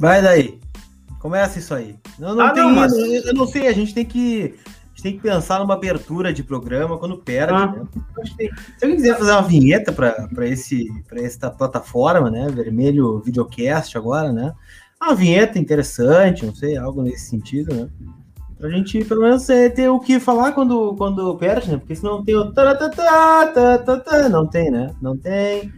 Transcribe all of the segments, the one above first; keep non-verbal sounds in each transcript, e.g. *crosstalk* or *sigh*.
Vai daí. Começa isso aí. Não, não Ah, tem, não, mas- eu, não sei, a gente tem que. Tem que pensar numa abertura de programa quando perde, Ah. né? Tem- se alguém quiser fazer uma vinheta para esse para esta plataforma, né? Vermelho Videocast agora, né? Uma vinheta interessante, não sei, algo nesse sentido, né? Pra gente, pelo menos, é, ter o que falar quando, quando perde, né? Porque senão tem o. Não tem, né? Não tem.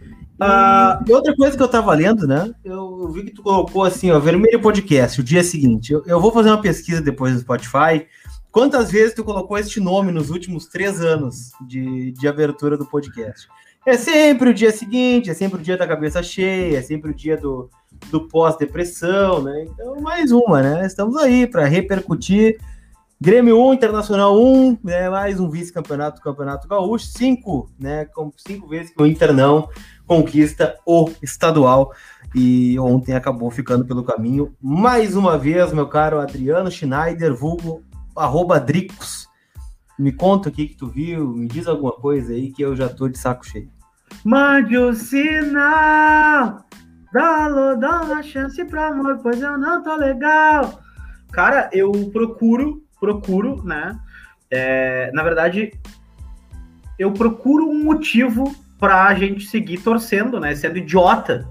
Ah, e outra coisa que eu tava lendo, né? Eu vi que tu colocou assim, ó, Vermelho Podcast, o dia seguinte. Eu, eu vou fazer uma pesquisa depois no Spotify. Quantas vezes tu colocou este nome nos últimos três anos de, de abertura do podcast? É sempre o dia seguinte, é sempre o dia da cabeça cheia, é sempre o dia do, do pós-depressão, né? Então, mais uma, né? Estamos aí para repercutir. Grêmio 1, Internacional 1, né? mais um vice-campeonato do Campeonato Gaúcho, cinco, né? Com cinco vezes que o Inter não conquista o estadual. E ontem acabou ficando pelo caminho. Mais uma vez, meu caro Adriano Schneider, vulgo arroba Dricos. Me conta o que tu viu, me diz alguma coisa aí que eu já tô de saco cheio. Mande o sinal, dá, dá uma chance pro amor, pois eu não tô legal. Cara, eu procuro, procuro, né? É, na verdade, eu procuro um motivo pra gente seguir torcendo, né? Sendo idiota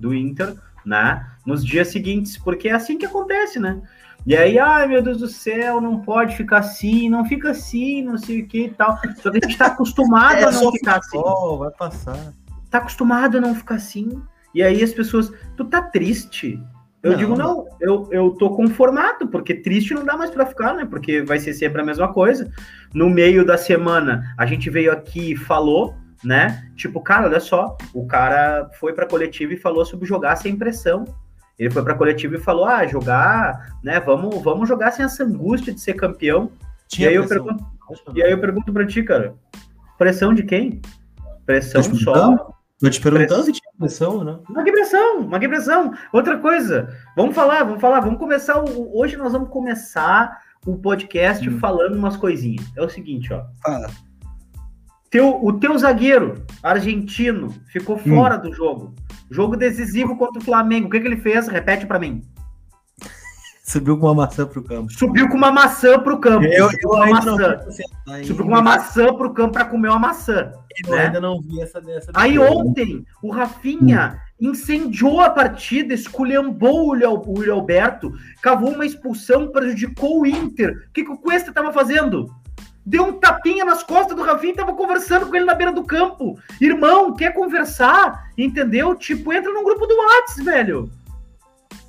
do Inter, né? Nos dias seguintes, porque é assim que acontece, né? E aí, ai meu Deus do céu, não pode ficar assim, não fica assim, não sei o que e tal. Só que a gente tá acostumado *laughs* a não ficar assim futebol, vai passar. tá acostumado a não ficar assim. E aí as pessoas, tu tá triste? Eu Não. digo, não, eu, eu tô conformado, porque triste não dá mais pra ficar, né? Porque vai ser sempre a mesma coisa. No meio da semana, a gente veio aqui e falou, né? Tipo, cara, olha só, o cara foi pra coletiva e falou sobre jogar sem pressão. Ele foi pra coletiva e falou: ah, jogar, né? Vamos, vamos jogar sem essa angústia de ser campeão. Tinha e, aí eu pergunto, e aí eu pergunto pra ti, cara, pressão de quem? Pressão te só? Tô te perguntando se tinha pressão, né? uma quebração, uma quebração. Outra coisa, vamos falar, vamos falar, vamos começar. O, hoje nós vamos começar o podcast Hum. falando umas coisinhas. É o seguinte, ó. Fala. Teu, o teu zagueiro argentino Hum. ficou fora do jogo. Jogo decisivo contra o Flamengo. O que, que ele fez? Repete pra mim. Subiu com uma maçã pro campo. Subiu com uma maçã pro campo. Eu, Subiu eu com uma ainda não maçã. ainda- Subiu com uma maçã pro campo pra comer uma maçã. Eu né? ainda não vi essa dessa. Aí depois. ontem, o Rafinha incendiou a partida, esculhambou o Yuri Alberto, cavou uma expulsão, prejudicou o Inter. O que, que o Cuesta estava fazendo? Deu um tapinha nas costas do Rafinha e tava conversando com ele na beira do campo. Irmão, quer conversar? Entendeu? Tipo, entra num grupo do Whats, velho.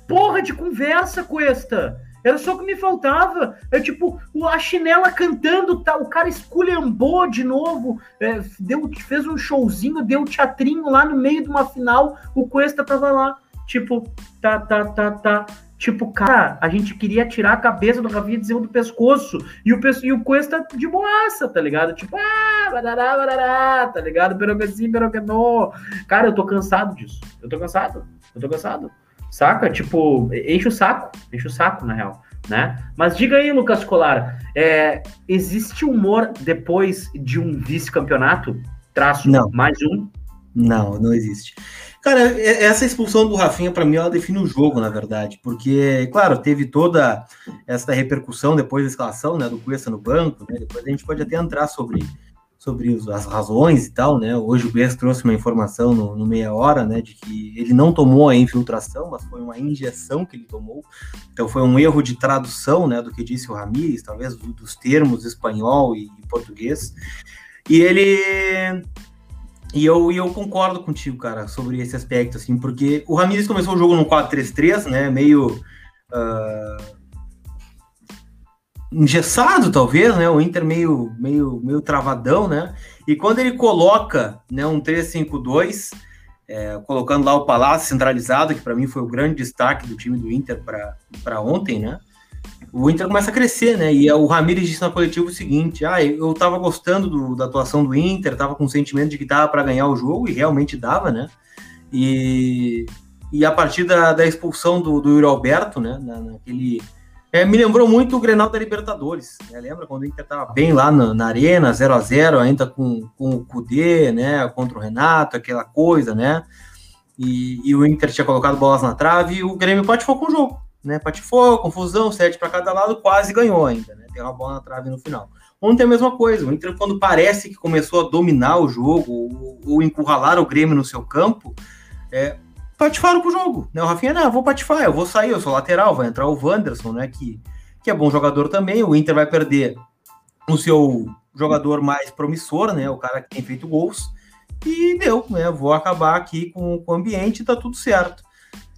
Porra de conversa, Cuesta. Era só o que me faltava. É tipo, a chinela cantando, tá? o cara esculhambou de novo, é, deu, fez um showzinho, deu um teatrinho lá no meio de uma final, o Cuesta tava lá, tipo, tá, tá, tá, tá. Tipo, cara, a gente queria tirar a cabeça do Rafinha de do pescoço, e o, e o Cuesta de boaça, tá ligado? Tipo, ah, barará, barará, tá ligado? Pero que sim, pero que não. Cara, eu tô cansado disso. Eu tô cansado. Eu tô cansado. Saca? Tipo, enche o saco. Enche o saco, na real. Né? Mas diga aí, Lucas Colar, é, existe humor depois de um vice-campeonato? Traço Não. mais um? Não, não existe. Cara, essa expulsão do Rafinha, pra mim, ela define o jogo, na verdade. Porque, claro, teve toda essa repercussão depois da escalação, né, do Cuesta no banco, né? Depois a gente pode até entrar sobre, sobre as razões e tal, né? Hoje o Cuesta trouxe uma informação no, no meia hora, né, de que ele não tomou a infiltração, mas foi uma injeção que ele tomou. Então foi um erro de tradução, né, do que disse o Ramires, talvez do- dos termos espanhol e português. E ele e eu, e eu concordo contigo, cara, sobre esse aspecto, assim, porque o Ramires começou o jogo no 4-3-3, né, meio ah, engessado, talvez, né, o Inter meio, meio, meio travadão, né, e quando ele coloca, né, um 3-5-2, é, colocando lá o Palácio centralizado, que para mim foi o grande destaque do time do Inter para ontem, né, o Inter começa a crescer, né? E o Ramires disse na coletiva o seguinte: ah, eu tava gostando do- da atuação do Inter, tava com o sentimento de que dava para ganhar o jogo, e realmente dava, né? E, e a partir da, da expulsão do, do Yuri Alberto, né? Na, naquele. É, me lembrou muito o Grenal da Libertadores, né? Lembra quando o Inter tava bem lá na, na arena, 0 a 0 ainda com, com o Kudê, né? Contra o Renato, aquela coisa, né? e, e, o Inter tinha colocado bolas na trave e o Grêmio patifou com o jogo, né? Patifou, confusão, sete para cada lado, quase ganhou ainda, né? Tem uma bola na trave no final. Ontem é a mesma coisa, o Inter quando parece que começou a dominar o jogo ou, ou encurralar o Grêmio no seu campo, é, patifaram com o jogo, né? O Rafinha, não, eu vou patifar, eu vou sair, eu sou lateral, vai entrar o Wanderson, né? Que, que é bom jogador também, o Inter vai perder o seu jogador mais promissor, né? O cara que tem feito gols, e deu, né? Vou acabar aqui com, com o ambiente tá tudo certo.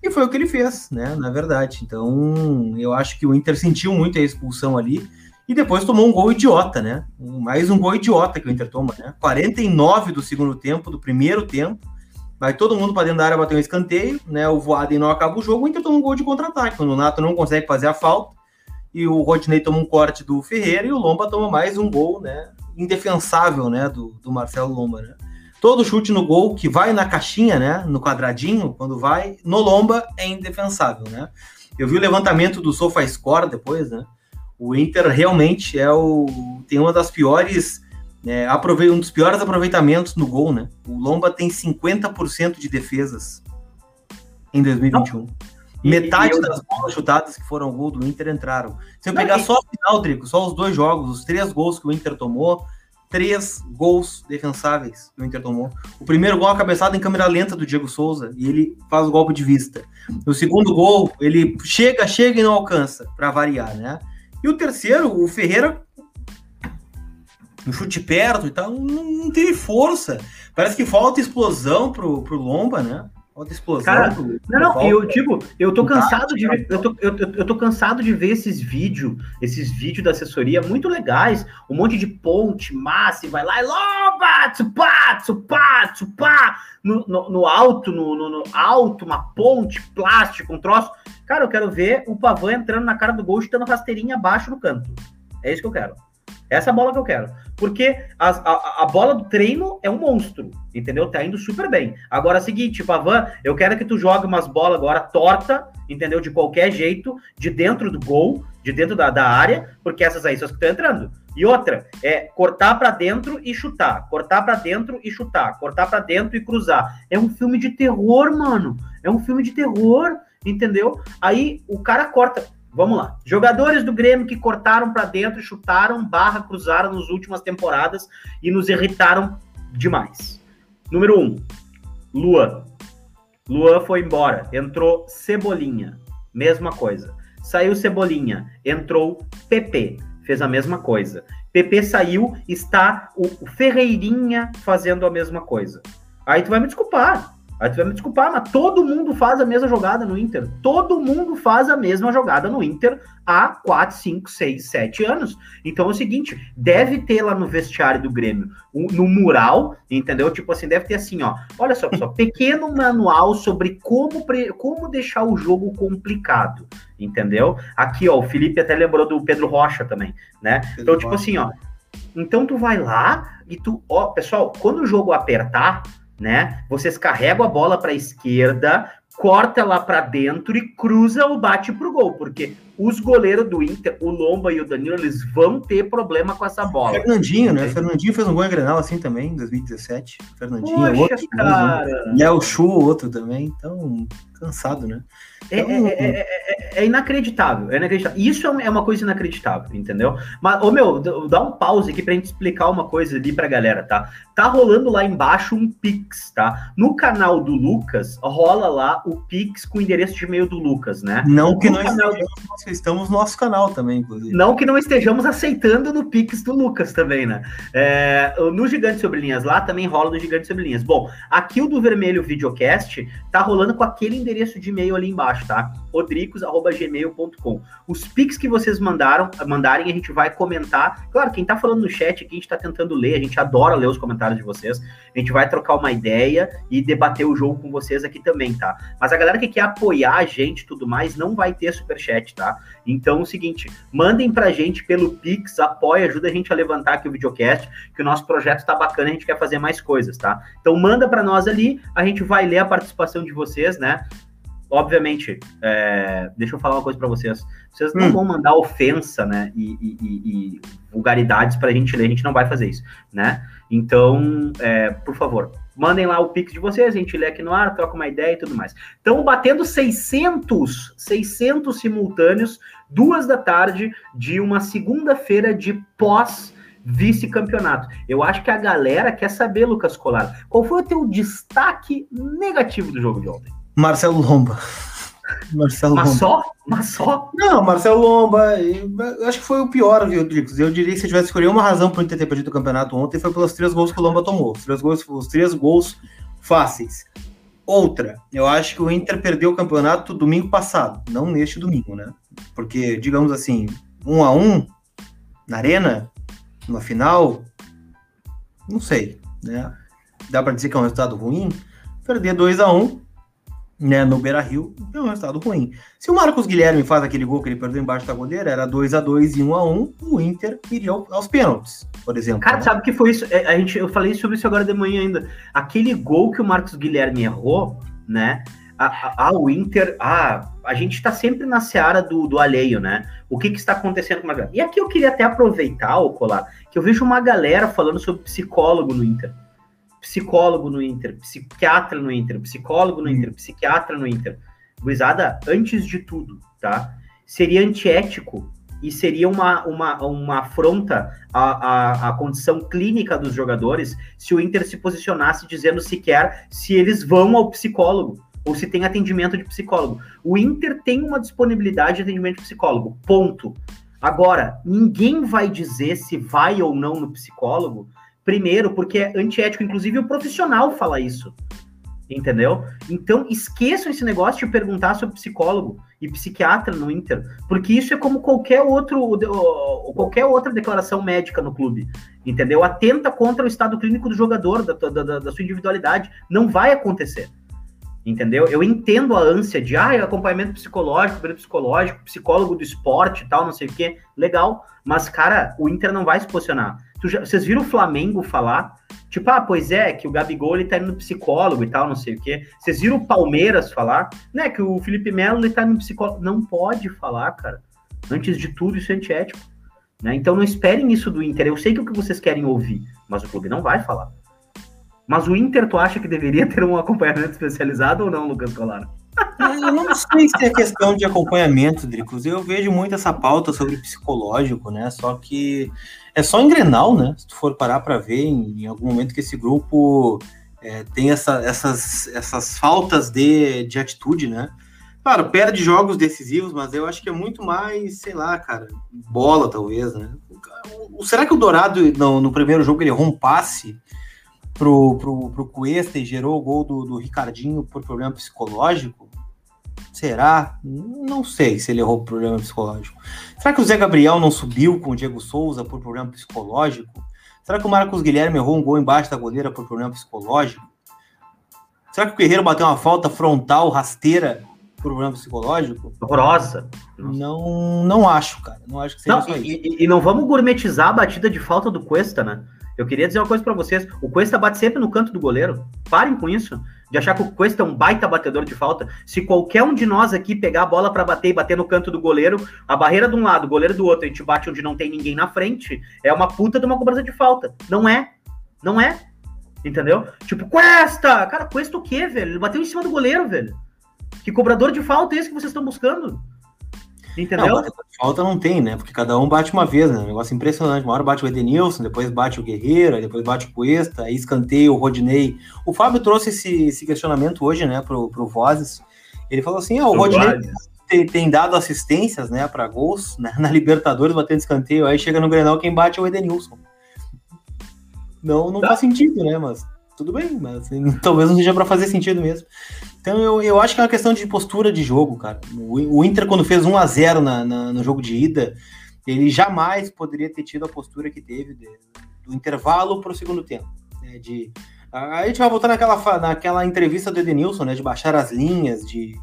E foi o que ele fez, né? Na verdade. Então, eu acho que o Inter sentiu muito a expulsão ali. E depois tomou um gol idiota, né? Mais um gol idiota que o Inter toma, né? 49 do segundo tempo, do primeiro tempo. Vai todo mundo para dentro da área bater um escanteio, né? O Voaden não acaba o jogo, o Inter toma um gol de contra-ataque. O Nato não consegue fazer a falta, e o Rodney toma um corte do Ferreira, e o Lomba toma mais um gol, né? Indefensável, né? Do, do Marcelo Lomba, né? Todo chute no gol que vai na caixinha, né? No quadradinho, quando vai, no lomba é indefensável, né? Eu vi o levantamento do SofaScore depois, né? O Inter realmente é o tem uma das piores é, um dos piores aproveitamentos no gol, né? O Lomba tem 50% de defesas em 2021. Não. Metade eu... das bolas chutadas que foram gol do Inter entraram. Se eu pegar só o final, Drico, só os dois jogos, os três gols que o Inter tomou, três gols defensáveis que o Inter tomou. O primeiro gol é cabeçada em câmera lenta do Diego Souza e ele faz o golpe de vista. O segundo gol, ele chega, chega e não alcança, para variar, né? E o terceiro, o Ferreira, um chute perto e tal, não, não teve força. Parece que falta explosão pro, pro Lomba, né? Outra explosão. Cara, não, não, eu digo, eu tô cansado de ver, eu tô, eu, eu tô cansado de ver esses vídeos, esses vídeos da assessoria muito legais, um monte de ponte, massa, e vai lá e loba, tsupá, tsupá, tsupá, no, no, no alto, no, no, no, alto, uma ponte, plástico, um troço. Cara, eu quero ver o Pavan entrando na cara do gol, chutando rasteirinha abaixo no canto. É isso que eu quero. Essa é a bola que eu quero. Porque a, a, a, bola do treino é um monstro, entendeu? Tá indo super bem. Agora é o seguinte, Pavan, eu quero que tu jogue umas bolas agora torta, entendeu? De qualquer jeito, de dentro do gol, de dentro da, da área, porque essas aí são as que estão entrando. E outra, é cortar para dentro e chutar, cortar para dentro e chutar, cortar para dentro e cruzar. É um filme de terror, mano. É um filme de terror, entendeu? Aí o cara corta Vamos lá. Jogadores do Grêmio que cortaram para dentro, chutaram, barra, cruzaram nas últimas temporadas e nos irritaram demais. Número 1, um, Luan. Luan foi embora. Entrou Cebolinha. Mesma coisa. Saiu Cebolinha. Entrou PP. Fez a mesma coisa. PP saiu, está o Ferreirinha fazendo a mesma coisa. Aí tu vai me desculpar. Aí tu vai me desculpar, mas todo mundo faz a mesma jogada no Inter. Todo mundo faz a mesma jogada no Inter há 4, 5, 6, 7 anos. Então é o seguinte, deve ter lá no vestiário do Grêmio, no mural, entendeu? Tipo assim, deve ter assim, ó. Olha só, pessoal, *laughs* pequeno manual sobre como, como deixar o jogo complicado, entendeu? Aqui, ó, o Felipe até lembrou do Pedro Rocha também, né? Então, tipo assim, ó. Então tu vai lá e tu, ó, pessoal, quando o jogo apertar, né? Vocês carregam a bola para a esquerda, corta lá para dentro e cruza ou bate pro gol, porque os goleiros do Inter, o Lomba e o Danilo, eles vão ter problema com essa bola. Fernandinho, né? Fernandinho fez um gol em Grenal assim também, em 2017. Fernandinho, Poxa, outro. Cara. E é o Chu, outro também. Então, cansado, né? É, então, é, é, é, é, inacreditável, é inacreditável. Isso é uma coisa inacreditável, entendeu? Mas, ô meu, dá um pause aqui pra gente explicar uma coisa ali pra galera, tá? Tá rolando lá embaixo um Pix, tá? No canal do Lucas, rola lá o Pix com o endereço de e-mail do Lucas, né? Não que nós canal... estamos no nosso canal também, inclusive. Não que não estejamos aceitando no Pix do Lucas também, né? É, no Gigante Sobre Linhas lá também rola do Gigante Sobre Linhas. Bom, aqui o do Vermelho Videocast tá rolando com aquele endereço de e-mail ali embaixo, tá? rodricos.gmail.com. Os pics que vocês mandaram, mandarem, a gente vai comentar. Claro, quem tá falando no chat aqui, a gente tá tentando ler, a gente adora ler os comentários de vocês. A gente vai trocar uma ideia e debater o jogo com vocês aqui também, tá? Mas a galera que quer apoiar a gente e tudo mais, não vai ter superchat, tá? Então, é o seguinte, mandem pra gente pelo Pix, apoia, ajuda a gente a levantar aqui o videocast, que o nosso projeto tá bacana, a gente quer fazer mais coisas, tá? Então, manda para nós ali, a gente vai ler a participação de vocês, né? obviamente, é, deixa eu falar uma coisa para vocês. Vocês não hum. vão mandar ofensa, né? E, e, e, e vulgaridades para a gente ler, a gente não vai fazer isso, né? Então, é, por favor, Mandem lá o pix de vocês, a gente lê aqui no ar, troca uma ideia e tudo mais. Estão batendo 600, 600 simultâneos, duas da tarde de uma segunda-feira de pós vice-campeonato. Eu acho que a galera quer saber, Lucas Colar, qual foi o teu destaque negativo do jogo de ontem? Marcelo Lomba. Marcelo Mas Lomba. só? Mas só? Não, Marcelo Lomba, eu acho que foi o pior, viu, Dricos? Eu diria que se tivesse escolhido uma razão para o Inter ter perdido o campeonato ontem foi pelos três gols que o Lomba tomou. Os três gols, os três gols fáceis. Outra, eu acho que o Inter perdeu o campeonato domingo passado, não neste domingo, né? Porque, digamos assim, um a um na arena, numa final, não sei, né? Dá para dizer que é um resultado ruim? Perder 2 a 1 um, né, no Beira Rio, é um resultado ruim. Se o Marcos Guilherme faz aquele gol que ele perdeu embaixo da goleira, era 2 a 2 e 1 a 1 o Inter iria aos pênaltis, por exemplo. Cara, né? sabe o que foi isso? É, a gente, eu falei sobre isso agora de manhã ainda. Aquele gol que o Marcos Guilherme errou, né? Ah, o Inter, ah, a gente está sempre na seara do, do alheio, né? O que, que está acontecendo com uma galera? E aqui eu queria até aproveitar, o Colar, que eu vejo uma galera falando sobre psicólogo no Inter psicólogo no Inter, psiquiatra no Inter, psicólogo no hum. Inter, psiquiatra no Inter. Guizada, antes de tudo, tá? Seria antiético e seria uma, uma, uma afronta à, à, à, condição clínica dos jogadores se o Inter se posicionasse dizendo sequer se eles vão ao psicólogo ou se tem atendimento de psicólogo. O Inter tem uma disponibilidade de atendimento de psicólogo, ponto. Agora, ninguém vai dizer se vai ou não no psicólogo Primeiro, porque é antiético, inclusive o profissional fala isso. Entendeu? Então, esqueçam esse negócio de perguntar sobre psicólogo e psiquiatra no Inter, porque isso é como qualquer outro qualquer outra declaração médica no clube, entendeu? Atenta contra o estado clínico do jogador, da, da, da sua individualidade. Não vai acontecer. Entendeu? Eu entendo a ânsia de ah, acompanhamento psicológico, psicológico, psicólogo do esporte tal, não sei o quê. Legal. Mas, cara, o Inter não vai se posicionar. Já, vocês viram o Flamengo falar? Tipo, ah, pois é, que o Gabigol ele tá indo no psicólogo e tal, não sei o quê. Vocês viram o Palmeiras falar, né? Que o Felipe Melo ele tá indo no psicólogo. Não pode falar, cara. Antes de tudo, isso é antiético. Né? Então não esperem isso do Inter. Eu sei que é o que vocês querem ouvir, mas o clube não vai falar. Mas o Inter, tu acha que deveria ter um acompanhamento especializado ou não, Lucas Colar? Eu não sei se é questão de acompanhamento, Dricos. Eu vejo muito essa pauta sobre psicológico, né? Só que é só em Grenal, né? Se tu for parar para ver em, em, algum momento que esse grupo é, tem essa, essas, essas faltas de, de atitude, né? Claro, perde jogos decisivos, mas eu acho que é muito mais, sei lá, cara, bola talvez, né? O, será que o Dourado no, no primeiro jogo ele errou um passe pro, pro, pro Cuesta e gerou o gol do, do Ricardinho por problema psicológico? Será? Não sei se ele errou por problema psicológico. Será que o Zé Gabriel não subiu com o Diego Souza por problema psicológico? Será que o Marcos Guilherme errou um gol embaixo da goleira por problema psicológico? Será que o Guerreiro bateu uma falta frontal, rasteira, por problema psicológico? Horrorosa. Não, não acho, cara. Não acho que seja não, isso aí. E, e, não vamos gourmetizar a batida de falta do Cuesta, né? Eu queria dizer uma coisa para vocês. O Cuesta bate sempre no canto do goleiro. Parem com isso de achar que o Cuesta é um baita batedor de falta. Se qualquer um de nós aqui pegar a bola para bater e bater no canto do goleiro, a barreira de um lado, o goleiro do outro, a gente bate onde não tem ninguém na frente, é uma puta de uma cobrança de falta. Não é. Não é. Entendeu? Tipo, Cuesta! Cara, Cuesta o quê, velho? Ele bateu em cima do goleiro, velho. Que cobrador de falta é esse que vocês estão buscando? Entendeu? Não, falta não tem, né? Porque cada um bate uma vez, né? Um negócio impressionante. Uma hora bate o Edenilson, depois bate o Guerreiro, depois bate o Cuesta, aí escanteia o Rodinei. O Fábio trouxe esse, esse questionamento hoje, né, pro, pro Vozes. Ele falou assim: ah, o Rodinei tem, tem, dado assistências, né, para gols né, *laughs* na Libertadores, batendo escanteio. Aí chega no Grenal, quem bate é o Edenilson. Não, não tá. faz sentido, né? Mas tudo bem, mas assim, *laughs* talvez não seja para fazer sentido mesmo. Então eu, eu acho que é uma questão de postura de jogo, cara. O, o Inter, quando fez 1 a 0 na, na, no jogo de ida, ele jamais poderia ter tido a postura que teve de, do intervalo para o segundo tempo. Né, de, a, gente vai voltar naquela, naquela entrevista do Edenilson, né? De baixar as linhas, de,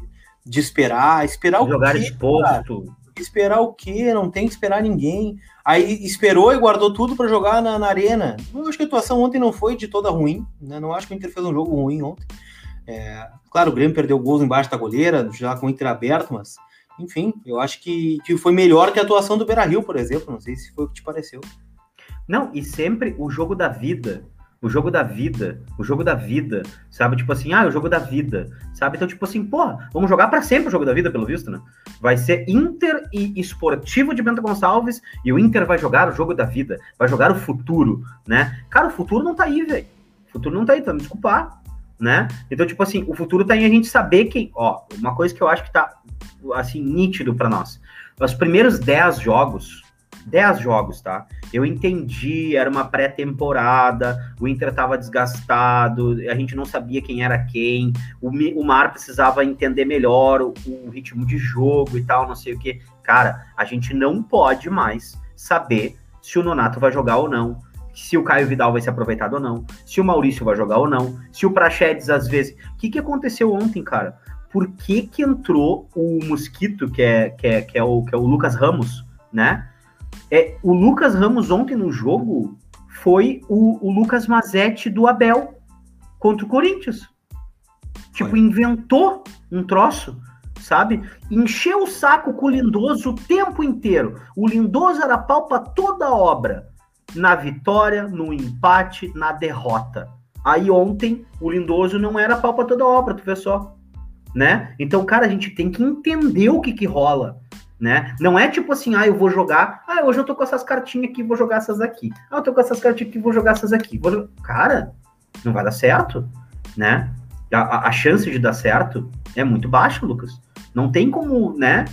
de esperar, esperar Jogar o quê? Exposto. Esperar o quê? Não tem que esperar ninguém. Aí esperou e guardou tudo para jogar na, na, arena. Eu acho que a atuação ontem não foi de toda ruim, né? Não acho que o Inter fez um jogo ruim ontem. É, claro, o Grêmio perdeu gols embaixo da goleira, já com o Inter aberto, mas enfim, eu acho que, que foi melhor que a atuação do Beira Rio, por exemplo. Não sei se foi o que te pareceu. Não, e sempre o jogo da vida, o jogo da vida, o jogo da vida, sabe? Tipo assim, ah, o jogo da vida, sabe? Então, tipo assim, porra, vamos jogar para sempre o jogo da vida, pelo visto, né? Vai ser Inter e Esportivo de Bento Gonçalves e o Inter vai jogar o jogo da vida, vai jogar o futuro, né? Cara, o futuro não tá aí, velho. O futuro não tá aí, tá me desculpar, né? Então, tipo assim, o futuro tá em a gente saber que, ó, uma coisa que eu acho que tá, assim, nítido para nós. Os primeiros 10 jogos, 10 jogos, tá? Eu entendi, era uma pré-temporada, o Inter estava desgastado, a gente não sabia quem era quem, o, o Mar precisava entender melhor o, o ritmo de jogo e tal, não sei o que. Cara, a gente não pode mais saber se o Nonato vai jogar ou não, se o Caio Vidal vai ser aproveitado ou não, se o Maurício vai jogar ou não, se o Prachedes às vezes. O que, que aconteceu ontem, cara? Por que, que entrou o Mosquito, que é, que, é, que, é o, que é o Lucas Ramos, né? É, o Lucas Ramos ontem no jogo foi o, o Lucas Mazetti do Abel contra o Corinthians. Tipo, foi. inventou um troço, sabe? Encheu o saco com o Lindoso o tempo inteiro. O Lindoso era pau pra toda a obra. Na vitória, no empate, na derrota. Aí ontem, o Lindoso não era pau pra toda a obra, tu vê só. Né? Então, cara, a gente tem que entender o que que rola né? Não é tipo assim, ah, eu vou jogar, ah, hoje eu tô com essas cartinhas aqui, vou jogar essas aqui. Ah, eu tô com essas cartinhas aqui, vou jogar essas aqui. Vou... Cara, não vai dar certo, né? A, a, chance de dar certo é muito baixa, Lucas. Não tem como, né?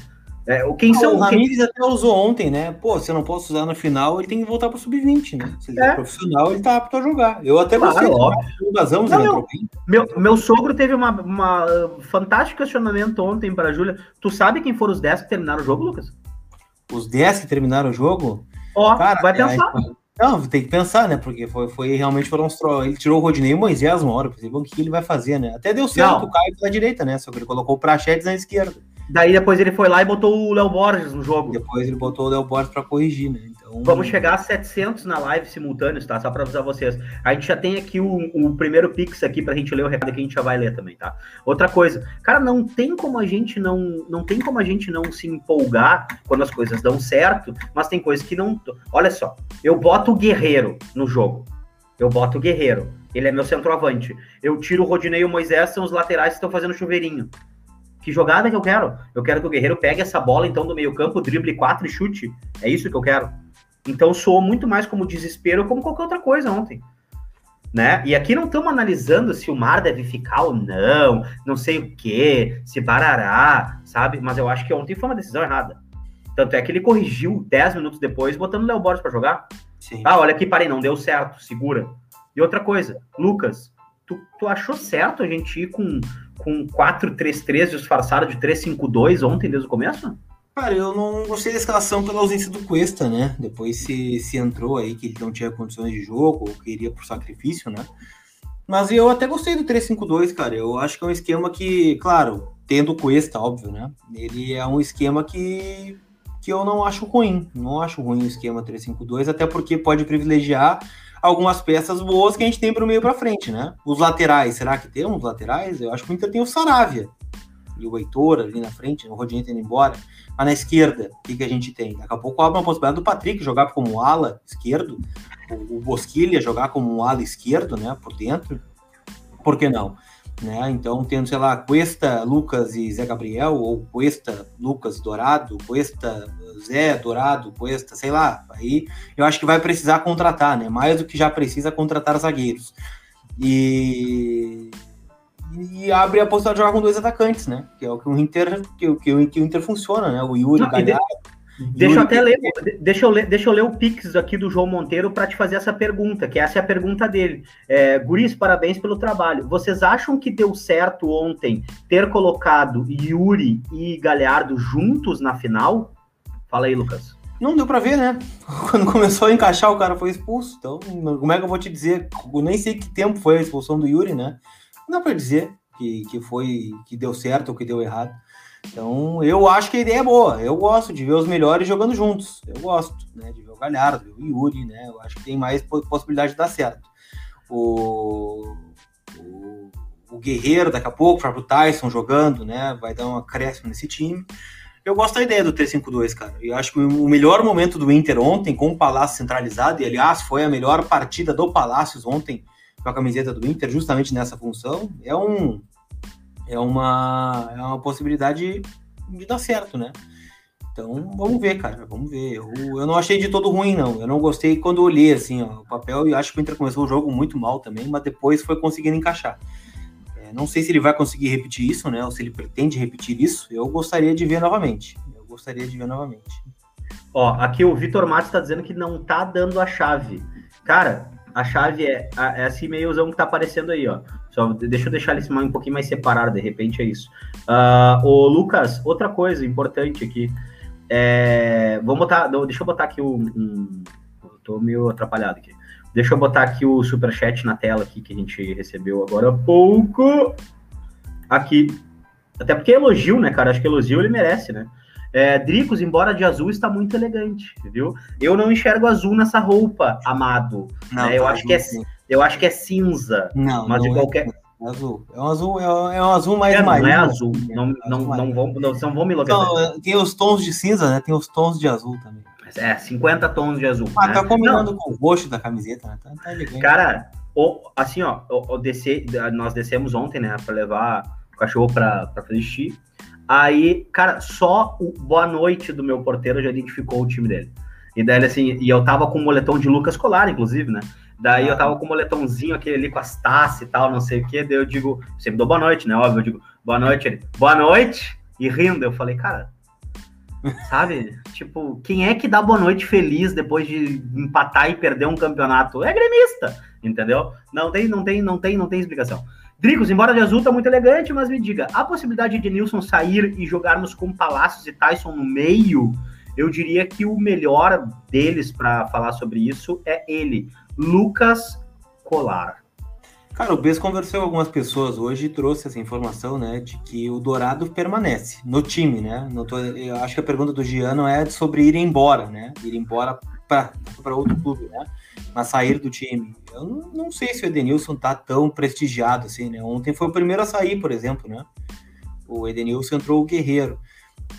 É, quem ah, são, o Ramires quem... até usou ontem, né? Pô, se eu não posso usar no final, ele tem que voltar pro sub-20, né? Se ele é. é profissional, ele tá apto a jogar. Eu até claro, gostei. Óbvio. Vazamos, não, meu, meu, meu sogro teve uma, uma uh, fantástico questionamento ontem para a Júlia. Tu sabe quem foram os 10 que terminaram o jogo, Lucas? Os 10 que terminaram o jogo? Ó, Cara, vai é, pensar. não, tem que pensar, né? Porque foi, foi realmente foram os Ele tirou o Rodinei e o Moisés uma hora. Pensei, o que ele vai fazer, né? Até deu certo não. o Caio pela direita, né? Só que ele colocou o Prachetes na esquerda. Daí depois ele foi lá e botou o Léo Borges no jogo. Depois ele botou o Léo Borges para corrigir, né? Então... Vamos chegar a 700 na live simultâneos, tá? Só para avisar vocês. A gente já tem aqui o, o primeiro Pix aqui pra gente ler o recado que a gente já vai ler também, tá? Outra coisa, cara, não tem como a gente não não tem como a gente não se empolgar quando as coisas dão certo, mas tem coisas que não. Olha só, eu boto o Guerreiro no jogo. Eu boto o Guerreiro. Ele é meu centroavante. Eu tiro o Rodinei e o Moisés, são os laterais que estão fazendo chuveirinho. Que jogada que eu quero? Eu quero que o Guerreiro pegue essa bola, então, do meio-campo, drible quatro e chute. É isso que eu quero. Então, soou muito mais como desespero como qualquer outra coisa ontem. Né? E aqui não estamos analisando se o Mar deve ficar ou não, não sei o que, se barará, sabe? Mas eu acho que ontem foi uma decisão errada. Tanto é que ele corrigiu 10 minutos depois, botando o Léo Borges para jogar. Sim. Ah, olha aqui, parei, não deu certo, segura. E outra coisa, Lucas, tu, tu achou certo a gente ir com com 4-3-3 disfarçado de 3-5-2 ontem desde o começo? Cara, eu não gostei da escalação pela ausência do Cuesta, né? Depois se, se entrou aí que ele não tinha condições de jogo, ou queria por sacrifício, né? Mas eu até gostei do 3-5-2, cara. Eu acho que é um esquema que, claro, tendo o Cuesta, óbvio, né? Ele é um esquema que, que eu não acho ruim. Não acho ruim o esquema 3-5-2, até porque pode privilegiar algumas peças boas que a gente tem para o meio para frente, né? Os laterais, será que temos laterais? Eu acho que o Inter tem o Saravia e o Heitor ali na frente, o Rodinei indo embora. Mas na esquerda, o que, que a gente tem? Daqui a pouco abre uma possibilidade do Patrick jogar como ala esquerdo, o, o Bosquilha jogar como ala esquerdo, né, por dentro. Por que não? Né? Então, tendo, sei lá, Cuesta, Lucas e Zé Gabriel, ou Cuesta, Lucas Dourado, Cuesta, Zé Dourado, Cuesta, sei lá. Aí eu acho que vai precisar contratar, né? Mais do que já precisa contratar zagueiros. E, e abre a possibilidade de jogar com dois atacantes, né? Que é o que o Inter, que, que, que o Inter funciona, né? O Yuri, Não, Galhardo. Deixa eu até ler, deixa eu ler, deixa eu ler o Pix aqui do João Monteiro para te fazer essa pergunta, que essa é a pergunta dele. É, Guris, parabéns pelo trabalho. Vocês acham que deu certo ontem ter colocado Yuri e Galhardo juntos na final? Fala aí, Lucas. Não deu para ver, né? *laughs* Quando começou a encaixar, o cara foi expulso. Então, como é que eu vou te dizer? Eu nem sei que tempo foi a expulsão do Yuri, né? Não dá para dizer que, que foi que deu certo ou que deu errado. Então, eu acho que a ideia é boa. Eu gosto de ver os melhores jogando juntos. Eu gosto, né? De ver o Galhardo, o Yuri, né? Eu acho que tem mais possibilidade de dar certo. O, o, o Guerreiro, daqui a pouco, o próprio Tyson jogando, né? Vai dar um acréscimo nesse time. Eu gosto da ideia do 3-5-2, cara. Eu acho que o melhor momento do Inter ontem, com o Palácio centralizado, e aliás, foi a melhor partida do Palácios ontem com a camiseta do Inter, justamente nessa função, é um é uma, é uma possibilidade de dar certo, né? Então, vamos ver, cara, vamos ver. Eu, eu não achei de todo ruim, não. Eu não gostei quando olhei, assim, ó, o papel, e acho que o Inter começou o jogo muito mal também, mas depois foi conseguindo encaixar. Não sei se ele vai conseguir repetir isso, né, ou se ele pretende repetir isso. Eu gostaria de ver novamente. Eu gostaria de ver novamente. Ó, aqui o Vitor Matos está dizendo que não tá dando a chave. Cara, a chave é, é esse e-mailzão que tá aparecendo aí, ó. Só, deixa eu deixar esse um pouquinho mais separado, de repente é isso. Uh, ô, Lucas, outra coisa importante aqui. É, botar, deixa eu botar aqui o. Um, tô meio atrapalhado aqui. Deixa eu botar aqui o superchat na tela aqui que a gente recebeu agora há pouco. Aqui. Até porque é elogio, né, cara? Acho que elogio ele merece, né? É, Dricos, embora de azul, está muito elegante, viu? Eu não enxergo azul nessa roupa, amado. Não, né? eu, tá acho que é, eu acho que é cinza. Não, mas não de qualquer. É azul. É um azul, é um azul mais é. Não é azul. Não, não, não, vão, não, não vão me logar. Então, tem os tons de cinza, né? Tem os tons de azul também. É, 50 tons de azul. Ah, né? tá combinando não. com o roxo da camiseta, né? Tá, tá. Cara, o, assim, ó, o descer, nós descemos ontem, né, pra levar o cachorro pra, pra fazer xixi. Aí, cara, só o boa noite do meu porteiro já identificou o time dele. E daí, assim, e eu tava com o moletom de Lucas Colar, inclusive, né? Daí ah. eu tava com o moletomzinho aquele ali com as taças e tal, não sei o quê. Daí eu digo, me deu boa noite, né? Óbvio, eu digo, boa noite. Ele, boa noite. E rindo, eu falei, cara, sabe? tipo, quem é que dá boa noite feliz depois de empatar e perder um campeonato? É gremista, entendeu? Não tem, não tem, não tem, não tem explicação. Dricos, embora de azul tá muito elegante, mas me diga, a possibilidade de Nilson sair e jogarmos com Palácios e Tyson no meio, eu diria que o melhor deles para falar sobre isso é ele, Lucas Colar. Cara, o Bess conversou com algumas pessoas hoje e trouxe essa informação, né, de que o Dourado permanece no time, né? Eu acho que a pergunta do Gian não é sobre ir embora, né? Ir embora para outro clube, né? Mas sair do time. Eu não, não, sei se o Edenilson tá tão prestigiado assim, né? Ontem foi o primeiro a sair, por exemplo, né? O Edenilson entrou o Guerreiro.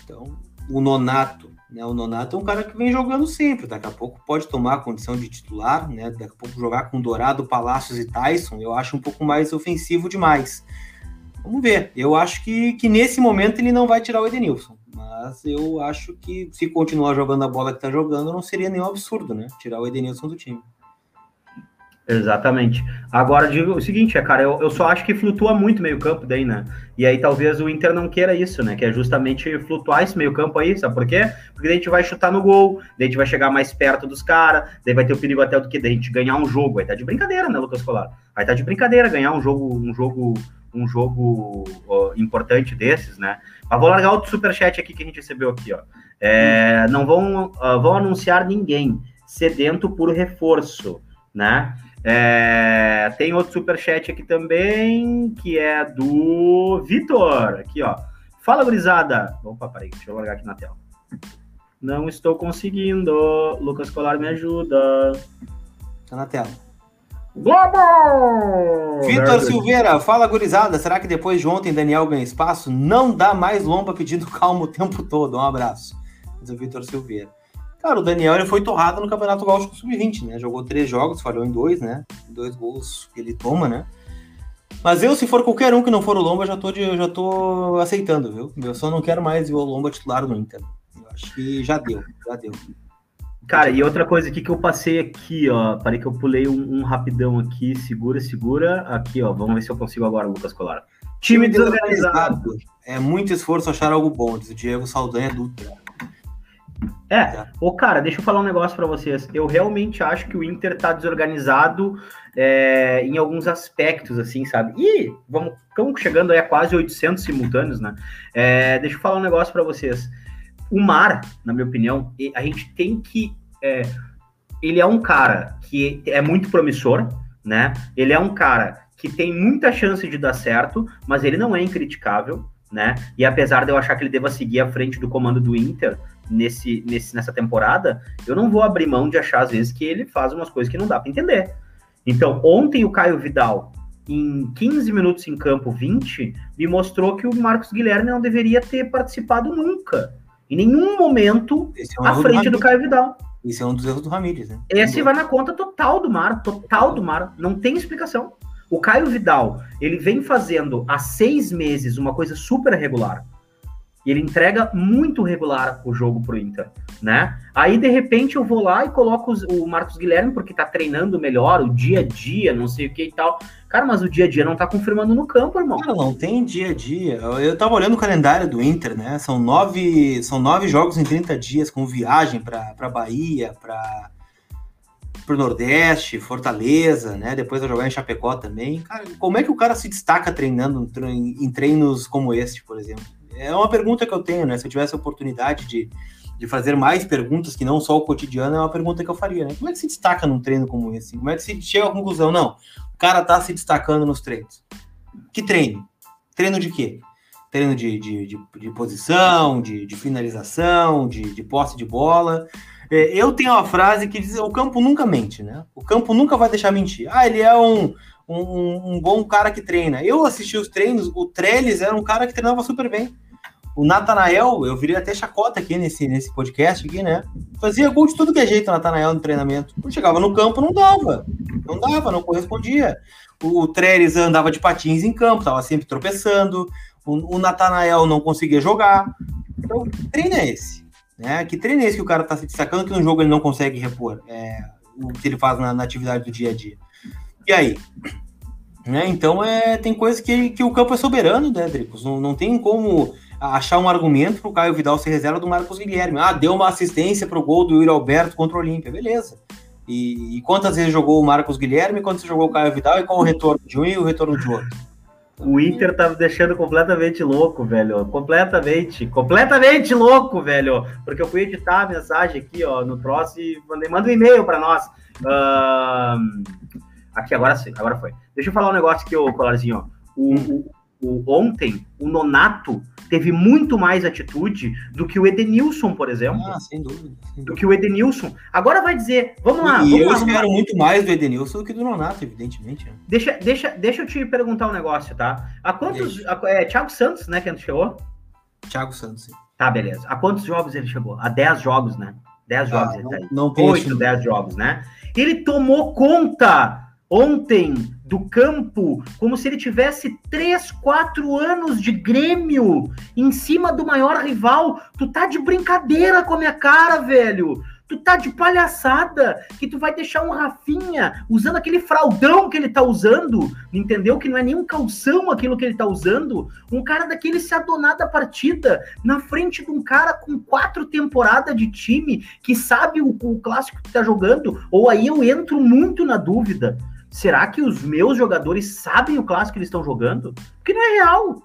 Então, o Nonato, né? O Nonato é um cara que vem jogando sempre. Daqui a pouco pode tomar a condição de titular, né? Daqui a pouco jogar com Dourado, Palácios e Tyson, eu acho um pouco mais ofensivo demais. Vamos ver. Eu acho que, que nesse momento ele não vai tirar o Edenilson. Mas eu acho que se continuar jogando a bola que tá jogando, não seria nenhum absurdo, né? Tirar o Edenilson do time. Exatamente. Agora, digo o seguinte, é, cara, eu, eu só acho que flutua muito meio campo daí, né? E aí talvez o Inter não queira isso, né? Que é justamente flutuar esse meio campo aí, sabe por quê? Porque daí a gente vai chutar no gol, daí a gente vai chegar mais perto dos caras, daí vai ter o perigo até do que? Daí a gente ganhar um jogo. Aí tá de brincadeira, né, Lucas Colar? Aí tá de brincadeira ganhar um jogo, um jogo, um jogo ó, importante desses, né? Mas vou largar outro superchat aqui que a gente recebeu aqui, ó. É, não vão, uh, vão anunciar ninguém sedento por reforço, né? É, tem outro superchat aqui também, que é do Vitor. Aqui, ó. Fala, gurizada. Opa, peraí, deixa eu largar aqui na tela. Não estou conseguindo. Lucas Colar me ajuda. Tá na tela. Globo! Vitor Silveira, fala gurizada. Será que depois de ontem Daniel ganha espaço? Não dá mais lomba pedindo *laughs* calma o tempo todo. Um abraço. Diz o Vitor Silveira. Cara, o Daniel ele foi torrado no Campeonato Gaúcho Sub-20, né? Jogou três jogos, falhou em dois, né? Dois gols que ele toma, né? Mas eu, se for qualquer um que não for o Lomba, já tô, de, já tô aceitando, viu? Eu só não quero mais ver o Lomba titular no Inter. Eu acho que já deu, já deu. Cara, e outra coisa aqui que eu passei aqui, ó. Parei que eu pulei um, um, rapidão aqui. Segura, segura. Aqui, ó. Vamos ver se eu consigo agora, Lucas Colar. Time desorganizado. É muito esforço achar algo bom, diz o Diego Saldanha Dutra. É, ô cara, deixa eu falar um negócio para vocês. Eu realmente acho que o Inter tá desorganizado é, em alguns aspectos, assim, sabe? E vamos, estamos chegando aí a quase 800 simultâneos, né? É, deixa eu falar um negócio para vocês. O Mar, na minha opinião, a gente tem que. É, ele é um cara que é muito promissor, né? Ele é um cara que tem muita chance de dar certo, mas ele não é incriticável, né? E apesar de eu achar que ele deva seguir à frente do comando do Inter, nesse, nesse, nessa temporada, eu não vou abrir mão de achar, às vezes, que ele faz umas coisas que não dá para entender. Então, ontem o Caio Vidal, em 15 minutos em campo, 20, me mostrou que o Marcos Guilherme não deveria ter participado nunca. Em nenhum momento é à frente do Caio Vidal. Isso é um dos erros do Ramírez, né? Esse vai na conta total do Mar, total do Mar. Não tem explicação. O Caio Vidal, ele vem fazendo há seis meses uma coisa super regular. E ele entrega muito regular o jogo pro Inter, né? Aí, de repente, eu vou lá e coloco o Marcos Guilherme, porque tá treinando melhor, o dia a dia, não sei o que e tal. Cara, mas o dia a dia não tá confirmando no campo, irmão. Cara, não tem dia a dia. Eu tava olhando o calendário do Inter, né? São nove, são nove jogos em 30 dias, com viagem pra, pra Bahia, pra, pro Nordeste, Fortaleza, né? Depois vai jogar em Chapecó também. Cara, como é que o cara se destaca treinando em treinos como este, por exemplo? É uma pergunta que eu tenho, né? Se eu tivesse a oportunidade de, de fazer mais perguntas que não só o cotidiano, é uma pergunta que eu faria, né? Como é que se destaca num treino como esse? Como é que se chega à conclusão? Não, o cara tá se destacando nos treinos. Que treino? Treino de quê? Treino de, de, de, de posição, de, de finalização, de, de posse de bola. É, eu tenho uma frase que diz: o campo nunca mente, né? O campo nunca vai deixar mentir. Ah, ele é um, um, um bom cara que treina. Eu assisti os treinos, o Trellis era um cara que treinava super bem. O Natanael, eu virei até chacota aqui nesse, nesse podcast aqui, né? Fazia gol de tudo que é jeito o Natanael no treinamento. Quando chegava no campo, não dava. Não dava, não correspondia. O, o Trellis andava de patins em campo, tava sempre tropeçando. O, o Natanael não conseguia jogar. Então, treino é esse? Né? Que treino é esse que o cara tá se destacando que no jogo ele não consegue repor é, o que ele faz na, na atividade do dia a dia? E aí? Né? Então, é, tem coisas que, que o campo é soberano, né, Dricos? Não, não tem como achar um argumento para o Caio Vidal ser reserva do Marcos Guilherme. Ah, deu uma assistência para o gol do Yuri Alberto contra o Olímpia. Beleza. E, e, quantas vezes jogou o Marcos Guilherme, quantas vezes jogou o Caio Vidal e qual o retorno de um e o retorno de outro? O Inter tá me deixando completamente louco, velho. Completamente, completamente louco, velho. Porque eu fui editar a mensagem aqui, ó, no troço e mandei, manda um e-mail para nós. Uh, aqui, agora sim, agora foi. Deixa eu falar um negócio aqui, ô Colarzinho. O, o, o, ontem, o Nonato teve muito mais atitude do que o Edenilson, por exemplo. Ah, sem dúvida. Sem dúvida. Do que o Edenilson. Agora vai dizer, vamos lá. E vamos eu lá, espero muito mais do Edenilson do que do Nonato, evidentemente. Né? Deixa, deixa, deixa eu te perguntar um negócio, tá? A quantos. A, é Thiago Santos, né, que ele chegou? Thiago Santos, sim. Tá, beleza. A quantos jogos ele chegou? A 10 jogos, né? 10 jogos ah, ele tá aí. Não tem 8, 10 jogos, né? Ele tomou conta ontem do campo como se ele tivesse 3, 4 anos de Grêmio em cima do maior rival. Tu tá de brincadeira com a minha cara, velho. Tu tá de palhaçada que tu vai deixar um Rafinha usando aquele fraldão que ele tá usando, entendeu? Que não é nem um calção aquilo que ele tá usando. Um cara daquele se adonar da partida na frente de um cara com quatro temporadas de time que sabe o, o clássico que tá jogando. Ou aí eu entro muito na dúvida. Será que os meus jogadores sabem o clássico que eles estão jogando? Porque não é real.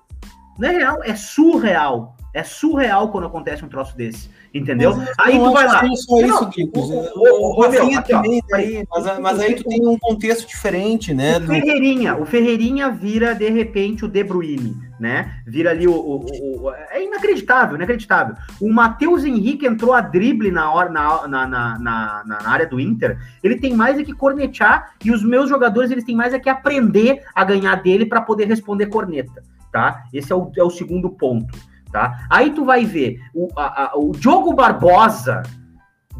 Não é real, é surreal. É surreal quando acontece um troço desse. Entendeu? Aí tu vai lá. É só isso, Kikos. O, o, o, Rafinha também, aí, mas, mas aí tu tem um contexto diferente, né? O. Ferreirinha, o Ferreirinha vira, de repente, o De Bruyne, né? Vira ali o. o, o é inacreditável, inacreditável. O Matheus Henrique entrou a drible na, hora, na, na, na, na, na área do Inter. Ele tem mais é que cornetear e os meus jogadores eles têm mais é que aprender a ganhar dele para poder responder corneta, tá? Esse é o, é o segundo ponto. Tá? Aí tu vai ver o, a, a, o Diogo Barbosa,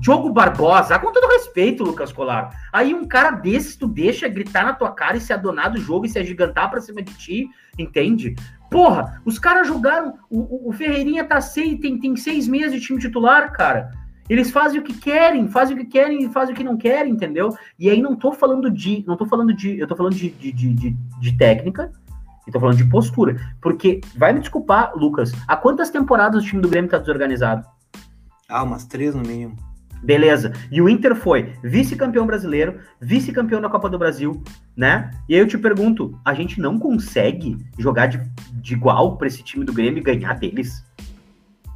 Diogo Barbosa, com todo respeito, Lucas Colar. Aí um cara desses tu deixa gritar na tua cara e se adonar do jogo e se agigantar pra cima de ti, entende? Porra, os caras jogaram. O, o Ferreirinha tá seis, tem, tem seis meses de time titular, cara. Eles fazem o que querem, fazem o que querem e fazem o que não querem, entendeu? E aí não tô falando de. Não tô falando de. Eu tô falando de, de, de, de técnica, Estou falando de postura. Porque, vai me desculpar, Lucas, há quantas temporadas o time do Grêmio está desorganizado? Ah, umas três no mínimo. Beleza. E o Inter foi vice-campeão brasileiro, vice-campeão da Copa do Brasil, né? E aí eu te pergunto, a gente não consegue jogar de, de igual para esse time do Grêmio e ganhar deles?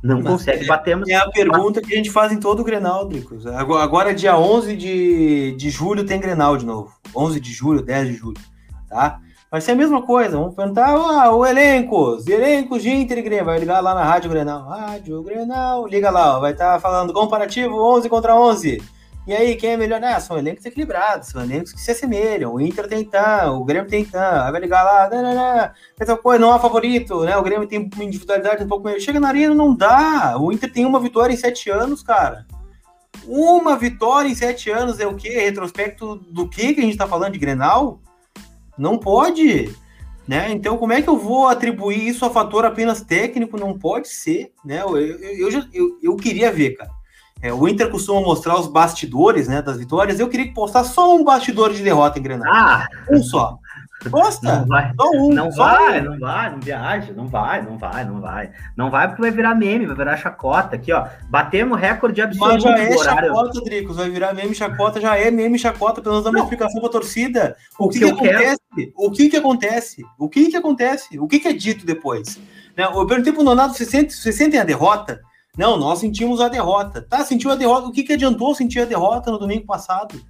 Não Mas consegue, é, batemos. É a pergunta que a gente faz em todo o Grenal, Dricos. Agora, agora, dia 11 de, de julho, tem Grenal de novo. 11 de julho, 10 de julho, tá? Vai ser a mesma coisa. Vamos perguntar ah, o elenco, os elencos de Inter e Grêmio. Vai ligar lá na Rádio Grenal. Rádio Grenal, liga lá, ó, vai estar tá falando comparativo 11 contra 11. E aí, quem é melhor? Ah, são elencos equilibrados, são elencos que se assemelham. O Inter tem tan, o Grêmio tem tan. Aí vai ligar lá, não, não, não. Essa coisa não há favorito, né? O Grêmio tem uma individualidade um pouco melhor. Chega na arena, não dá. O Inter tem uma vitória em sete anos, cara. Uma vitória em sete anos é o quê? Retrospecto do que que a gente está falando de Grenal? Não pode. Né? Então, como é que eu vou atribuir isso a fator apenas técnico? Não pode ser. Né? Eu, eu, eu, eu, eu queria ver, cara. É, o Inter costuma mostrar os bastidores né, das vitórias. Eu queria postar só um bastidor de derrota em Grenal. Ah! Um só. Gosta? Não vai, só um, não, vai um. não vai, não viaja, não vai, não vai, não vai. Não vai porque vai virar meme, vai virar chacota aqui, ó. Batemos recorde absoluto. Mas já é chacota, Dricos, vai virar meme chacota, já é meme chacota, pelo menos dá uma explicação pra torcida. O que, que, que acontece? Quero... O que que acontece? O que que acontece? O que que é dito depois? Né, eu perguntei pro Nonato, você sente, você sentem a derrota? Não, nós sentimos a derrota. Tá, sentiu a derrota. O que, que adiantou sentir a derrota no domingo passado?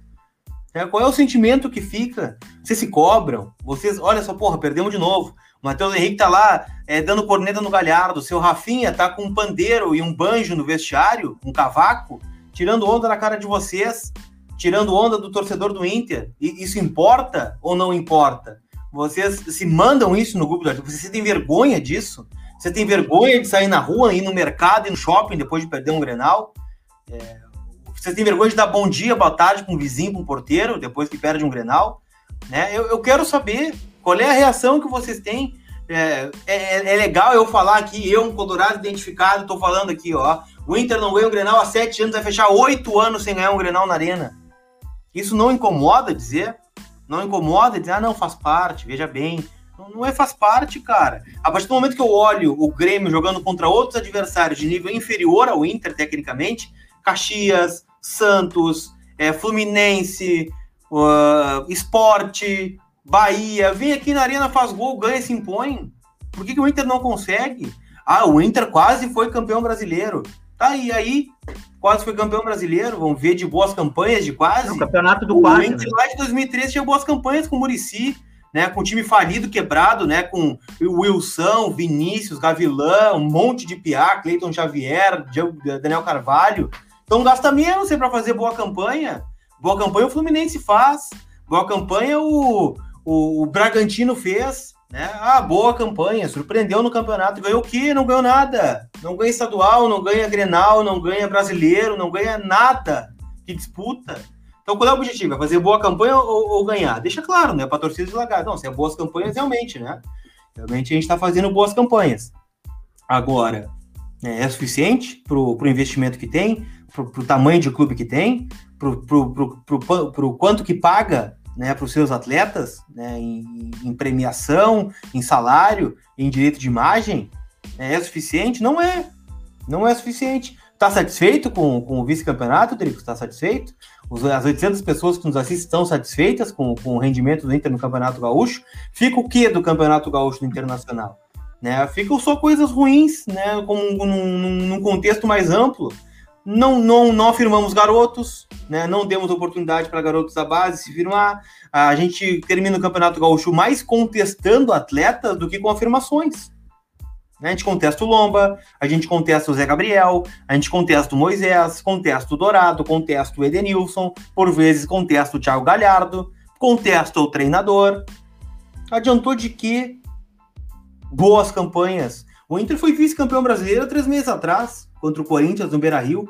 É, qual é o sentimento que fica? Vocês se cobram? Vocês, olha só, porra, perdemos de novo. O Matheus Henrique tá lá é, dando corneta no galhardo. Seu Rafinha tá com um pandeiro e um banjo no vestiário, um cavaco, tirando onda na cara de vocês, tirando onda do torcedor do Inter. E isso importa ou não importa? Vocês se mandam isso no grupo do Vocês têm vergonha disso? Você tem vergonha de sair na rua, ir no mercado, ir no shopping depois de perder um Grenal? É, você tem vergonha de dar bom dia, boa tarde para um vizinho, para um porteiro, depois que perde um Grenal? Né? Eu, eu, quero saber qual é a reação que vocês têm. É, é, é legal eu falar aqui, eu, um colorado identificado, estou falando aqui, ó. O Inter não ganha um Grenal há sete anos, vai fechar oito anos sem ganhar um Grenal na Arena. Isso não incomoda dizer? Não incomoda dizer, ah, não, faz parte, veja bem. Não, não é faz parte, cara. A partir do momento que eu olho o Grêmio jogando contra outros adversários de nível inferior ao Inter, tecnicamente, Caxias, Santos, é, Fluminense, uh, Esporte, Bahia, vem aqui na Arena, faz gol, ganha, se impõe. Por que, que o Inter não consegue? Ah, o Inter quase foi campeão brasileiro. Tá, e aí? Quase foi campeão brasileiro, vamos ver de boas campanhas, de quase. o campeonato do quase. O Inter né? lá de 2013 tinha boas campanhas com o Murici, né, com o time falido, quebrado, né, com o Wilson, Vinícius, Gavilã, um monte de piá, Cleiton Xavier, Daniel Carvalho. Então gasta menos para fazer boa campanha. Boa campanha o Fluminense faz. Boa campanha o, o, o, Bragantino fez. Né? Ah, boa campanha. Surpreendeu no campeonato. Ganhou o quê? Não ganhou nada. Não ganha estadual, não ganha Grenal, não ganha brasileiro, não ganha nada que disputa. Então, qual é o objetivo? É fazer boa campanha ou, ou ganhar? Deixa claro, né? Para torcida deslagar. Não, se é boas campanhas, realmente, né? Realmente a gente está fazendo boas campanhas. Agora, é, é suficiente para o investimento que tem? Para o tamanho de clube que tem, para o quanto que paga né, para os seus atletas, né, em, em, premiação, em salário, em direito de imagem, é, é suficiente? Não é. Não é suficiente. Está satisfeito com, com o vice-campeonato, Drico? Está satisfeito? Os, as 800 pessoas que nos assistem estão satisfeitas com, com o rendimento do Inter no Campeonato Gaúcho? Fica o que do Campeonato Gaúcho do Internacional? Né? Ficam só coisas ruins, né? Com, num, num contexto mais amplo não, não, não afirmamos garotos, né? não demos oportunidade para garotos da base se firmar. A gente termina o Campeonato Gaúcho mais contestando atletas do que com afirmações. A gente contesta o Lomba, a gente contesta o Zé Gabriel, a gente contesta o Moisés, contesta o Dourado, contesta o Edenilson, por vezes contesta o Thiago Galhardo, contesta o treinador. Adiantou de que boas campanhas. O Inter foi vice-campeão brasileiro três meses atrás, contra o Corinthians no Beira Rio.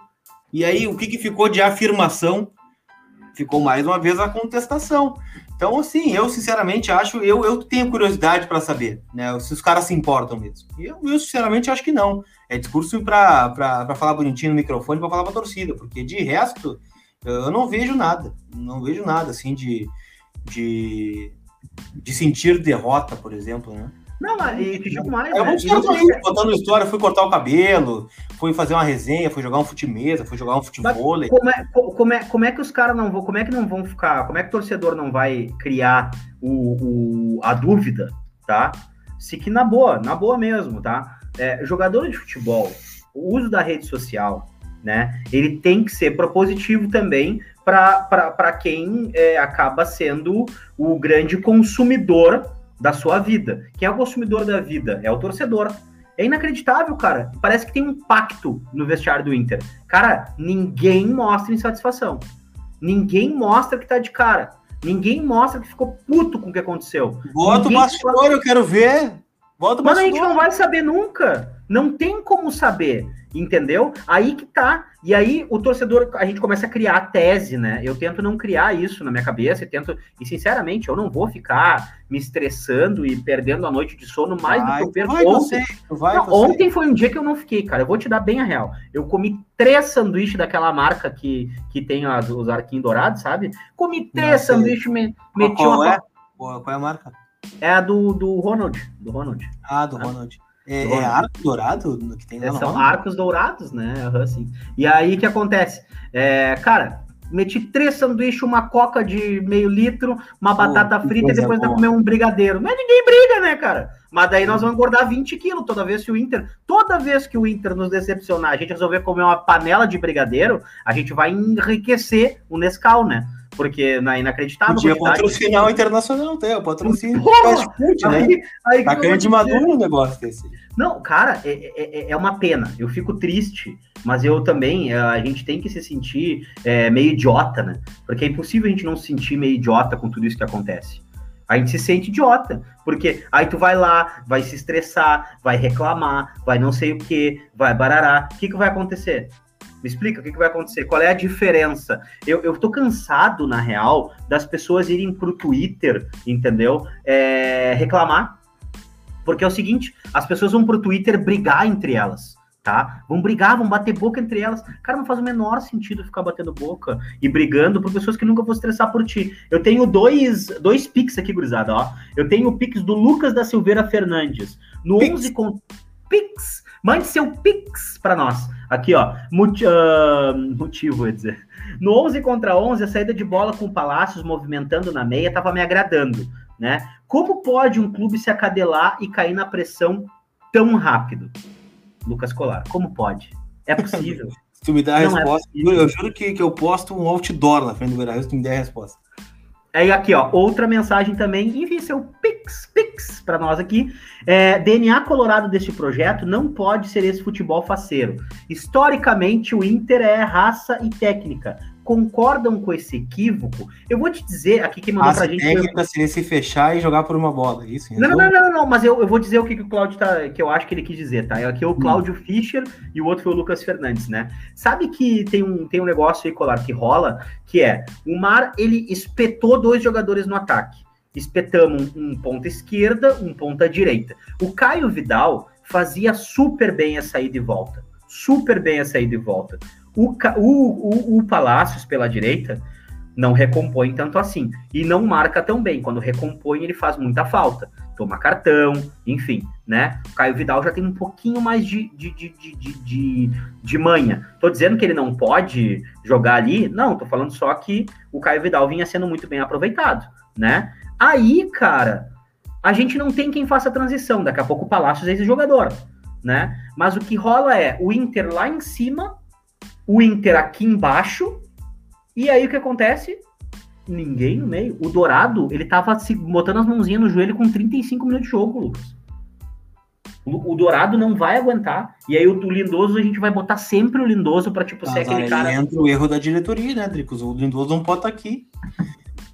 E aí, o que, que ficou de afirmação? Ficou mais uma vez a contestação. Então, assim, eu sinceramente acho, eu, eu tenho curiosidade para saber, né? Se os caras se importam mesmo. Eu, eu sinceramente acho que não. É discurso para falar bonitinho no microfone, para falar para torcida, porque de resto, eu não vejo nada. Não vejo nada, assim, de, de, de sentir derrota, por exemplo, né? Não, mas e digo mais. Eu né? vou aí, contando história, fui cortar o cabelo, fui fazer uma resenha, fui jogar um fute-mesa, fui jogar um futebol. Como é, como, é, como é que os caras não vão. Como é que não vão ficar. Como é que o torcedor não vai criar o, o a dúvida, tá? Se que na boa, na boa mesmo, tá? É, jogador de futebol, o uso da rede social, né? Ele tem que ser propositivo também para quem é, acaba sendo o grande consumidor da sua vida. Quem é o consumidor da vida? É o torcedor. É inacreditável, cara. Parece que tem um pacto no vestiário do Inter. Cara, ninguém mostra insatisfação. Ninguém mostra que tá de cara. Ninguém mostra que ficou puto com o que aconteceu. Bota o bastidor, eu quero ver. Bota o Mas a gente não vai saber nunca. Não tem como saber, entendeu? Aí que tá. E aí o torcedor, a gente começa a criar a tese, né? Eu tento não criar isso na minha cabeça e tento. E sinceramente, eu não vou ficar me estressando e perdendo a noite de sono mais vai, do que eu perco ontem. Você, vai não, ontem foi um dia que eu não fiquei, cara. Eu vou te dar bem a real. Eu comi três sanduíches daquela marca que, que tem as, os arquinhos dourados, sabe? Comi três sanduíches, me, meti qual uma. É? Qual é a marca? É a do, do Ronald. Do Ronald. Ah, do ah. Ronald. É, é, arco dourado que tem lá é, São arcos dourados, né? Assim. E aí o que acontece? É, cara, meti três sanduíches, uma coca de meio litro, uma batata frita e depois ainda comer um brigadeiro. Mas ninguém briga, né, cara? Mas daí nós vamos engordar 20 quilos toda vez que o Inter. Toda vez que o Inter nos decepcionar, a gente resolver comer uma panela de brigadeiro, a gente vai enriquecer o Nescau, né? Porque na inacreditável. Podia patrocinar o Internacional, tem, o patrocínio *laughs* fast food, né? Aí, aí tá caindo de maduro um negócio desse. Não, cara, é, é, é, é, uma pena. Eu fico triste, mas eu também, é, a gente tem que se sentir é, meio idiota, né? Porque é impossível a gente não se sentir meio idiota com tudo isso que acontece. A gente se sente idiota, porque aí tu vai lá, vai se estressar, vai reclamar, vai não sei o que, vai barará. O que, que vai acontecer? Me explica o que, que vai acontecer, qual é a diferença? Eu, eu tô cansado, na real, das pessoas irem pro Twitter, entendeu? É, reclamar. Porque é o seguinte, as pessoas vão pro Twitter brigar entre elas. Tá? Vão brigar, vão bater boca entre elas. Cara, não faz o menor sentido ficar batendo boca e brigando por pessoas que nunca vão estressar por ti. Eu tenho dois, dois pics aqui, gurizada, ó. Eu tenho o pix do Lucas da Silveira Fernandes. No pix. 11 com pix. Mande seu pix para nós. Aqui, ó, Mut, uh, motivo, eu dizer. No 11 contra 11, a saída de bola com o Palácios movimentando na meia estava me agradando, né? Como pode um clube se acadelar e cair na pressão tão rápido? Lucas Colar, como pode? É possível. *laughs* se tu me der a Não é resposta, é eu juro que, que eu posto um outdoor na frente do Beira se tu me der a resposta. Aí aqui, ó, outra mensagem também, envie seu pix, pix para nós aqui. É, DNA colorado deste projeto não pode ser esse futebol faceiro. Historicamente, o Inter é raça e técnica concordam com esse equívoco, eu vou te dizer aqui que mandou As pra gente. técnica seria se fechar e jogar por uma bola, é isso? Não, não, não, não, mas eu, eu vou dizer o que, que o Claudio tá. que eu acho que ele quis dizer, tá? Aqui é o hum. Cláudio. Fischer e o outro foi o Lucas Fernandes, né? Sabe que tem um, tem um negócio aí, Colar, que rola, que é o Mar ele espetou dois jogadores no ataque. Espetamos um, um ponta esquerda, um ponta direita. O Caio Vidal fazia super bem a saída e volta. Super bem a saída e volta. O, o, o, o Palácios pela direita não recompõe tanto assim. E não marca tão bem. Quando recompõe, ele faz muita falta. Toma cartão, enfim, né? O Caio Vidal já tem um pouquinho mais de, de, de, de, de, de manha. Tô dizendo que ele não pode jogar ali? Não, tô falando só que o Caio Vidal vinha sendo muito bem aproveitado, né? Aí, cara, a gente não tem quem faça a transição. Daqui a pouco o Palácios é esse jogador, né? Mas o que rola é o Inter lá em cima o Inter aqui embaixo, e aí o que acontece? Ninguém no meio. O Dourado, ele tava se botando as mãozinhas no joelho com 35 minutos de jogo, Lucas. O, o Dourado não vai aguentar. E aí o, o, Lindoso, a gente vai botar sempre o Lindoso para tipo, Mas ser aquele aí cara. entra o erro da diretoria, né, Dricos? O Lindoso não pode estar tá aqui.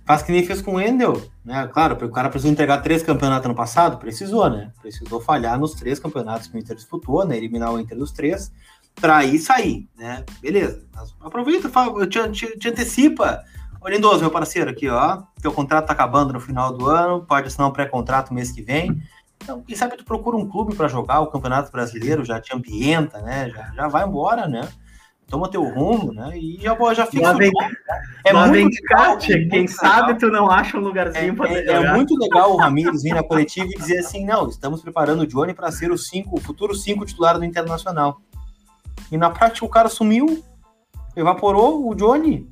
Faz que nem fez com o Endel, né? Claro, o cara precisou entregar três campeonatos no passado, precisou, né? Precisou falhar nos três campeonatos que o Inter disputou, né? Eliminar o Inter dos três para ir sair, né? Beleza. Aproveita, fala, te, te, te antecipa. Ô, Lindoso, meu parceiro, aqui, ó. Teu contrato tá acabando no final do ano, pode assinar um pré-contrato mês que vem. Então, quem sabe tu procura um clube para jogar o Campeonato Brasileiro, já te ambienta, né? Já, já vai embora, né? Toma teu rumo, né? E já, já fica. Lá vem, é lá muito vem legal, quem muito sabe legal. tu não acha um lugarzinho é, para é, é, muito legal o Ramires vir na coletiva e dizer assim: não, estamos preparando o Johnny para ser o, cinco, o futuro cinco titular do Internacional. E na prática o cara sumiu, evaporou o Johnny.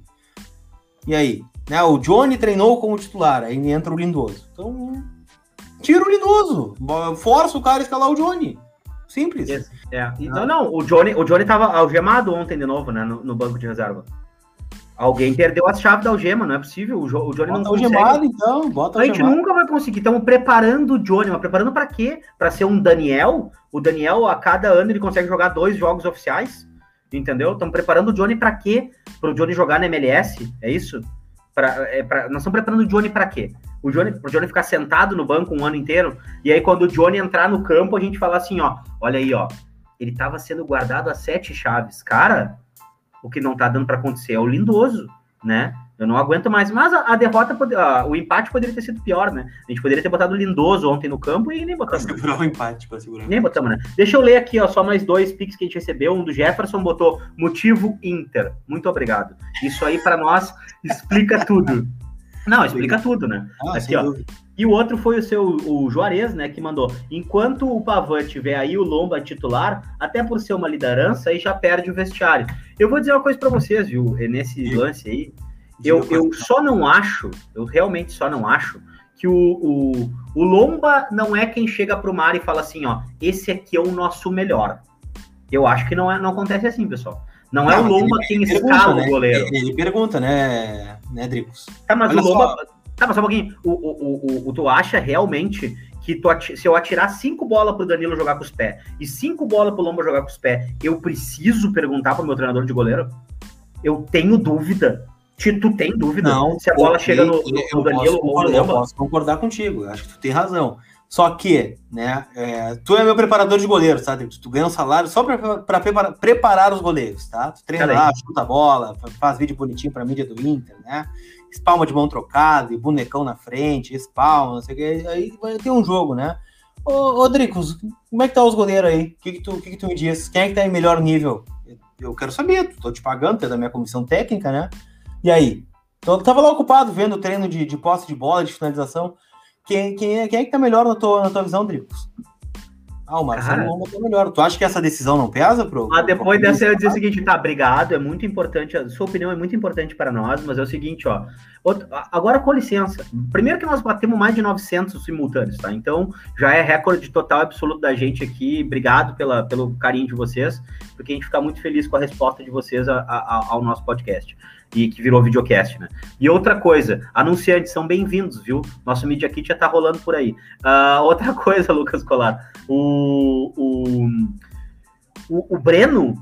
E aí? Né, o Johnny treinou como titular, aí entra o Lindoso. Então, tira o Lindoso, força o cara a escalar o Johnny. Simples. É. Não, não, o Johnny, o Johnny tava algemado ontem de novo, né, no, no banco de reserva. Alguém perdeu a chave da algema, não é possível. O, o Johnny bota não consegue. Algemado, então, bota a gente nunca vai conseguir. Estamos preparando o Johnny, mas preparando para quê? Para ser um Daniel? O Daniel, a cada ano, ele consegue jogar dois jogos oficiais, entendeu? Estamos preparando o Johnny para quê? Para o Johnny jogar na MLS, é isso? Pra, é pra, nós estamos preparando o Johnny para quê? O Johnny, o Johnny ficar sentado no banco um ano inteiro, e aí quando o Johnny entrar no campo, a gente falar assim, ó, olha aí, ó, ele estava sendo guardado a sete chaves. Cara, o que não tá dando para acontecer é o Lindoso, né? Eu não aguento mais. Mas a, a derrota, a, o empate poderia ter sido pior, né? A gente poderia ter botado o Lindoso ontem no campo e nem botamos. Pra segurar o empate, pra segurar. Nem botamos, né? Deixa eu ler aqui, ó, só mais dois pics que a gente recebeu. Um do Jefferson botou motivo Inter. Muito obrigado. Isso aí para nós explica tudo. *laughs* Não, explica tudo, né? Ah, aqui, ó. E o outro foi o seu o Juarez, né, que mandou: enquanto o Pavan tiver aí o Lomba titular, até por ser uma liderança, aí já perde o vestiário. Eu vou dizer uma coisa para vocês, viu? Nesse lance aí, eu, eu só não acho, eu realmente só não acho que o, o, o Lomba não é quem chega pro mar e fala assim, ó, esse aqui é o nosso melhor. Eu acho que não, é, não acontece assim, pessoal. Não, não é o Lomba ele, quem ele escala né? o goleiro. Ele, ele, pergunta, né, né, Dricos? Tá, mas Olha o Lomba. Só. Tá, mas só um pouquinho. O, o, o, o, tu acha realmente que tu, se eu atirar cinco bolas pro Danilo jogar com os pés e cinco bolas pro Lomba jogar com os pés, eu preciso perguntar pro meu treinador de goleiro? Eu tenho dúvida Tu tem dúvida não, se a bola chega no, no, no Danilo ou no Eu posso concordar contigo, acho que tu tem razão. Só que, né, é, tu é meu preparador de goleiros, tá? Tu ganha um salário só para preparar, preparar os goleiros, tá? Tu treina lá, chuta a bola, faz vídeo bonitinho pra mídia do Inter, né? Espalma de mão trocada, e bonecão na frente, espalma, não sei o que. Aí vai ter um jogo, né? Ô, Dricos, como é que tá os goleiros aí? O que que tu, que que tu me diz? Quem é que tá em melhor nível? Eu quero saber, tô te pagando, tu é da minha comissão técnica, né? E aí? Então, eu tava lá ocupado vendo o treino de, de posse de bola, de finalização. Quem, quem, é, quem é que tá melhor na tua, na tua visão, Dricos? Ah, o Marcelo Lomba tá melhor. Tu acha que essa decisão não pesa pro. Ah, depois pro dessa eu dizer o seguinte, tá, obrigado, é muito importante, a sua opinião é muito importante para nós, mas é o seguinte, ó. Outro, agora, com licença. Primeiro que nós batemos mais de 900 simultâneos, tá? Então, já é recorde total absoluto da gente aqui. Obrigado pela, pelo carinho de vocês, porque a gente fica muito feliz com a resposta de vocês a, a, ao nosso podcast e que virou videocast, né? E outra coisa, anunciantes são bem-vindos, viu? Nosso Media Kit já tá rolando por aí. Uh, outra *laughs* coisa, Lucas Colar, o, o, o, o Breno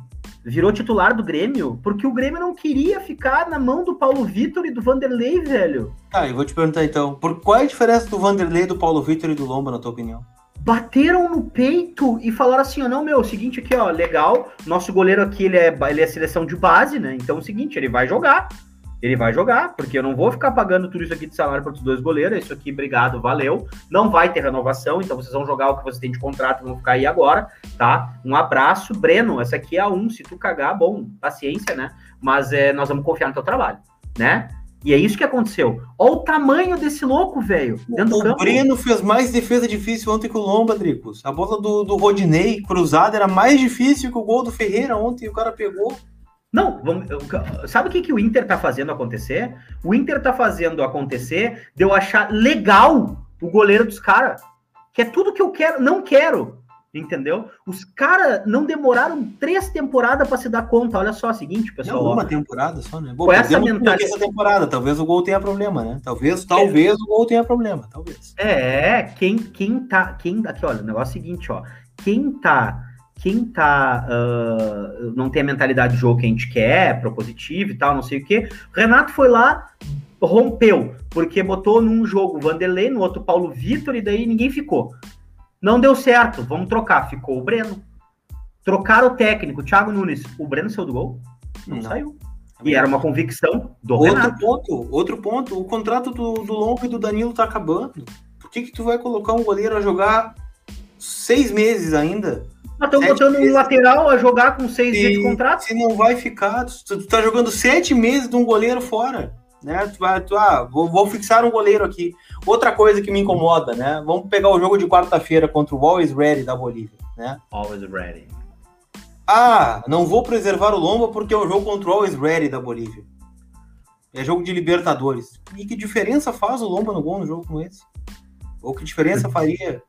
virou titular do Grêmio porque o Grêmio não queria ficar na mão do Paulo Vitor e do Vanderlei, velho. Tá, eu vou te perguntar então, por qual é a diferença do Vanderlei, do Paulo Vitor e do Lomba, na tua opinião? Bateram no peito e falaram assim, ó, não, meu, seguinte aqui, ó, legal, nosso goleiro aqui, ele é, ele é seleção de base, né, então é o seguinte, ele vai jogar, ele vai jogar, porque eu não vou ficar pagando tudo isso aqui de salário para os dois goleiros, isso aqui, obrigado, valeu, não vai ter renovação, então vocês vão jogar o que vocês têm de contrato, vão ficar aí agora, tá, um abraço, Breno, essa aqui é a um, se tu cagar, bom, paciência, né, mas é, nós vamos confiar no teu trabalho, né, e é isso que aconteceu. Olha o tamanho desse louco, velho. O Breno fez mais defesa difícil ontem que o Lomba, Dricos. A bola do, do Rodinei cruzada era mais difícil que o gol do Ferreira ontem e o cara pegou. Não, vamos, sabe o que, que o Inter tá fazendo acontecer? O Inter tá fazendo acontecer de eu achar legal o goleiro dos caras. Que é tudo que eu quero, não quero. Entendeu? Os caras não demoraram três temporadas para se dar conta. Olha só, é o seguinte, pessoal. Não, uma temporada só, né? Bom, com essa mentalidade. Essa temporada, talvez o gol tenha problema, né? Talvez, talvez é. o gol tenha problema, talvez. É, quem, quem tá. Quem, aqui, olha, o negócio é o seguinte, ó. Quem tá. Quem tá. Uh, não tem a mentalidade de jogo que a gente quer, propositivo e tal, não sei o quê. Renato foi lá, rompeu, porque botou num jogo Vanderlei, no outro Paulo Vitor, e daí ninguém ficou. Não deu certo, vamos trocar. Ficou o Breno. Trocaram o técnico, Thiago Nunes. O Breno saiu do gol? Não, não. saiu. E era uma convicção do outro Renato. ponto, outro ponto, o contrato do, do Longo e do Danilo tá acabando. Por que que tu vai colocar um goleiro a jogar seis meses ainda? Estão botando meses. um lateral a jogar com seis se, dias de contrato? Se não vai ficar, tu, tu tá jogando sete meses de um goleiro fora né? Tu vai, tu, ah, vou, vou, fixar um goleiro aqui. Outra coisa que me incomoda, né? Vamos pegar o jogo de quarta-feira contra o Always Ready da Bolívia, né? Always Ready. Ah, não vou preservar o Lomba porque é o jogo contra o Always Ready da Bolívia. É jogo de Libertadores. E que diferença faz o Lomba no gol no jogo como esse? Ou que diferença *laughs* faria?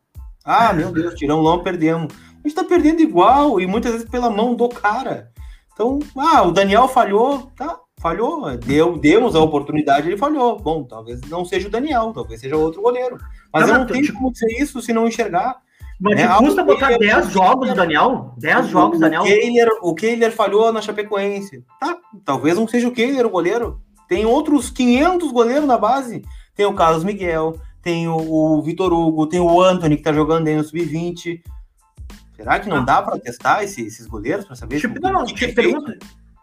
Ah, meu Deus, tiramos o Lomba, perdemos. A gente tá perdendo igual e muitas vezes pela mão do cara. Então, ah, o Daniel falhou, tá? Falhou, deu, demos a oportunidade, ele falhou. Bom, talvez não seja o Daniel, talvez seja outro goleiro. Mas não, eu não tenho tipo, como dizer isso se não enxergar. Mas é, custa botar 10 jogos do Daniel? 10 jogos do Daniel? Kehler, o Kehler falhou na Chapecoense. Tá, talvez não seja o Kehler o goleiro. Tem outros 500 goleiros na base. Tem o Carlos Miguel, tem o, o Vitor Hugo, tem o Anthony que tá jogando aí no Sub-20. Será que não dá para testar esse, esses goleiros para saber? Tipo, não, não, te, pergunto,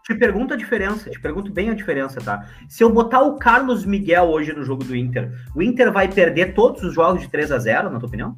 te pergunto a diferença, te pergunto bem a diferença, tá? Se eu botar o Carlos Miguel hoje no jogo do Inter, o Inter vai perder todos os jogos de 3 a 0 na tua opinião?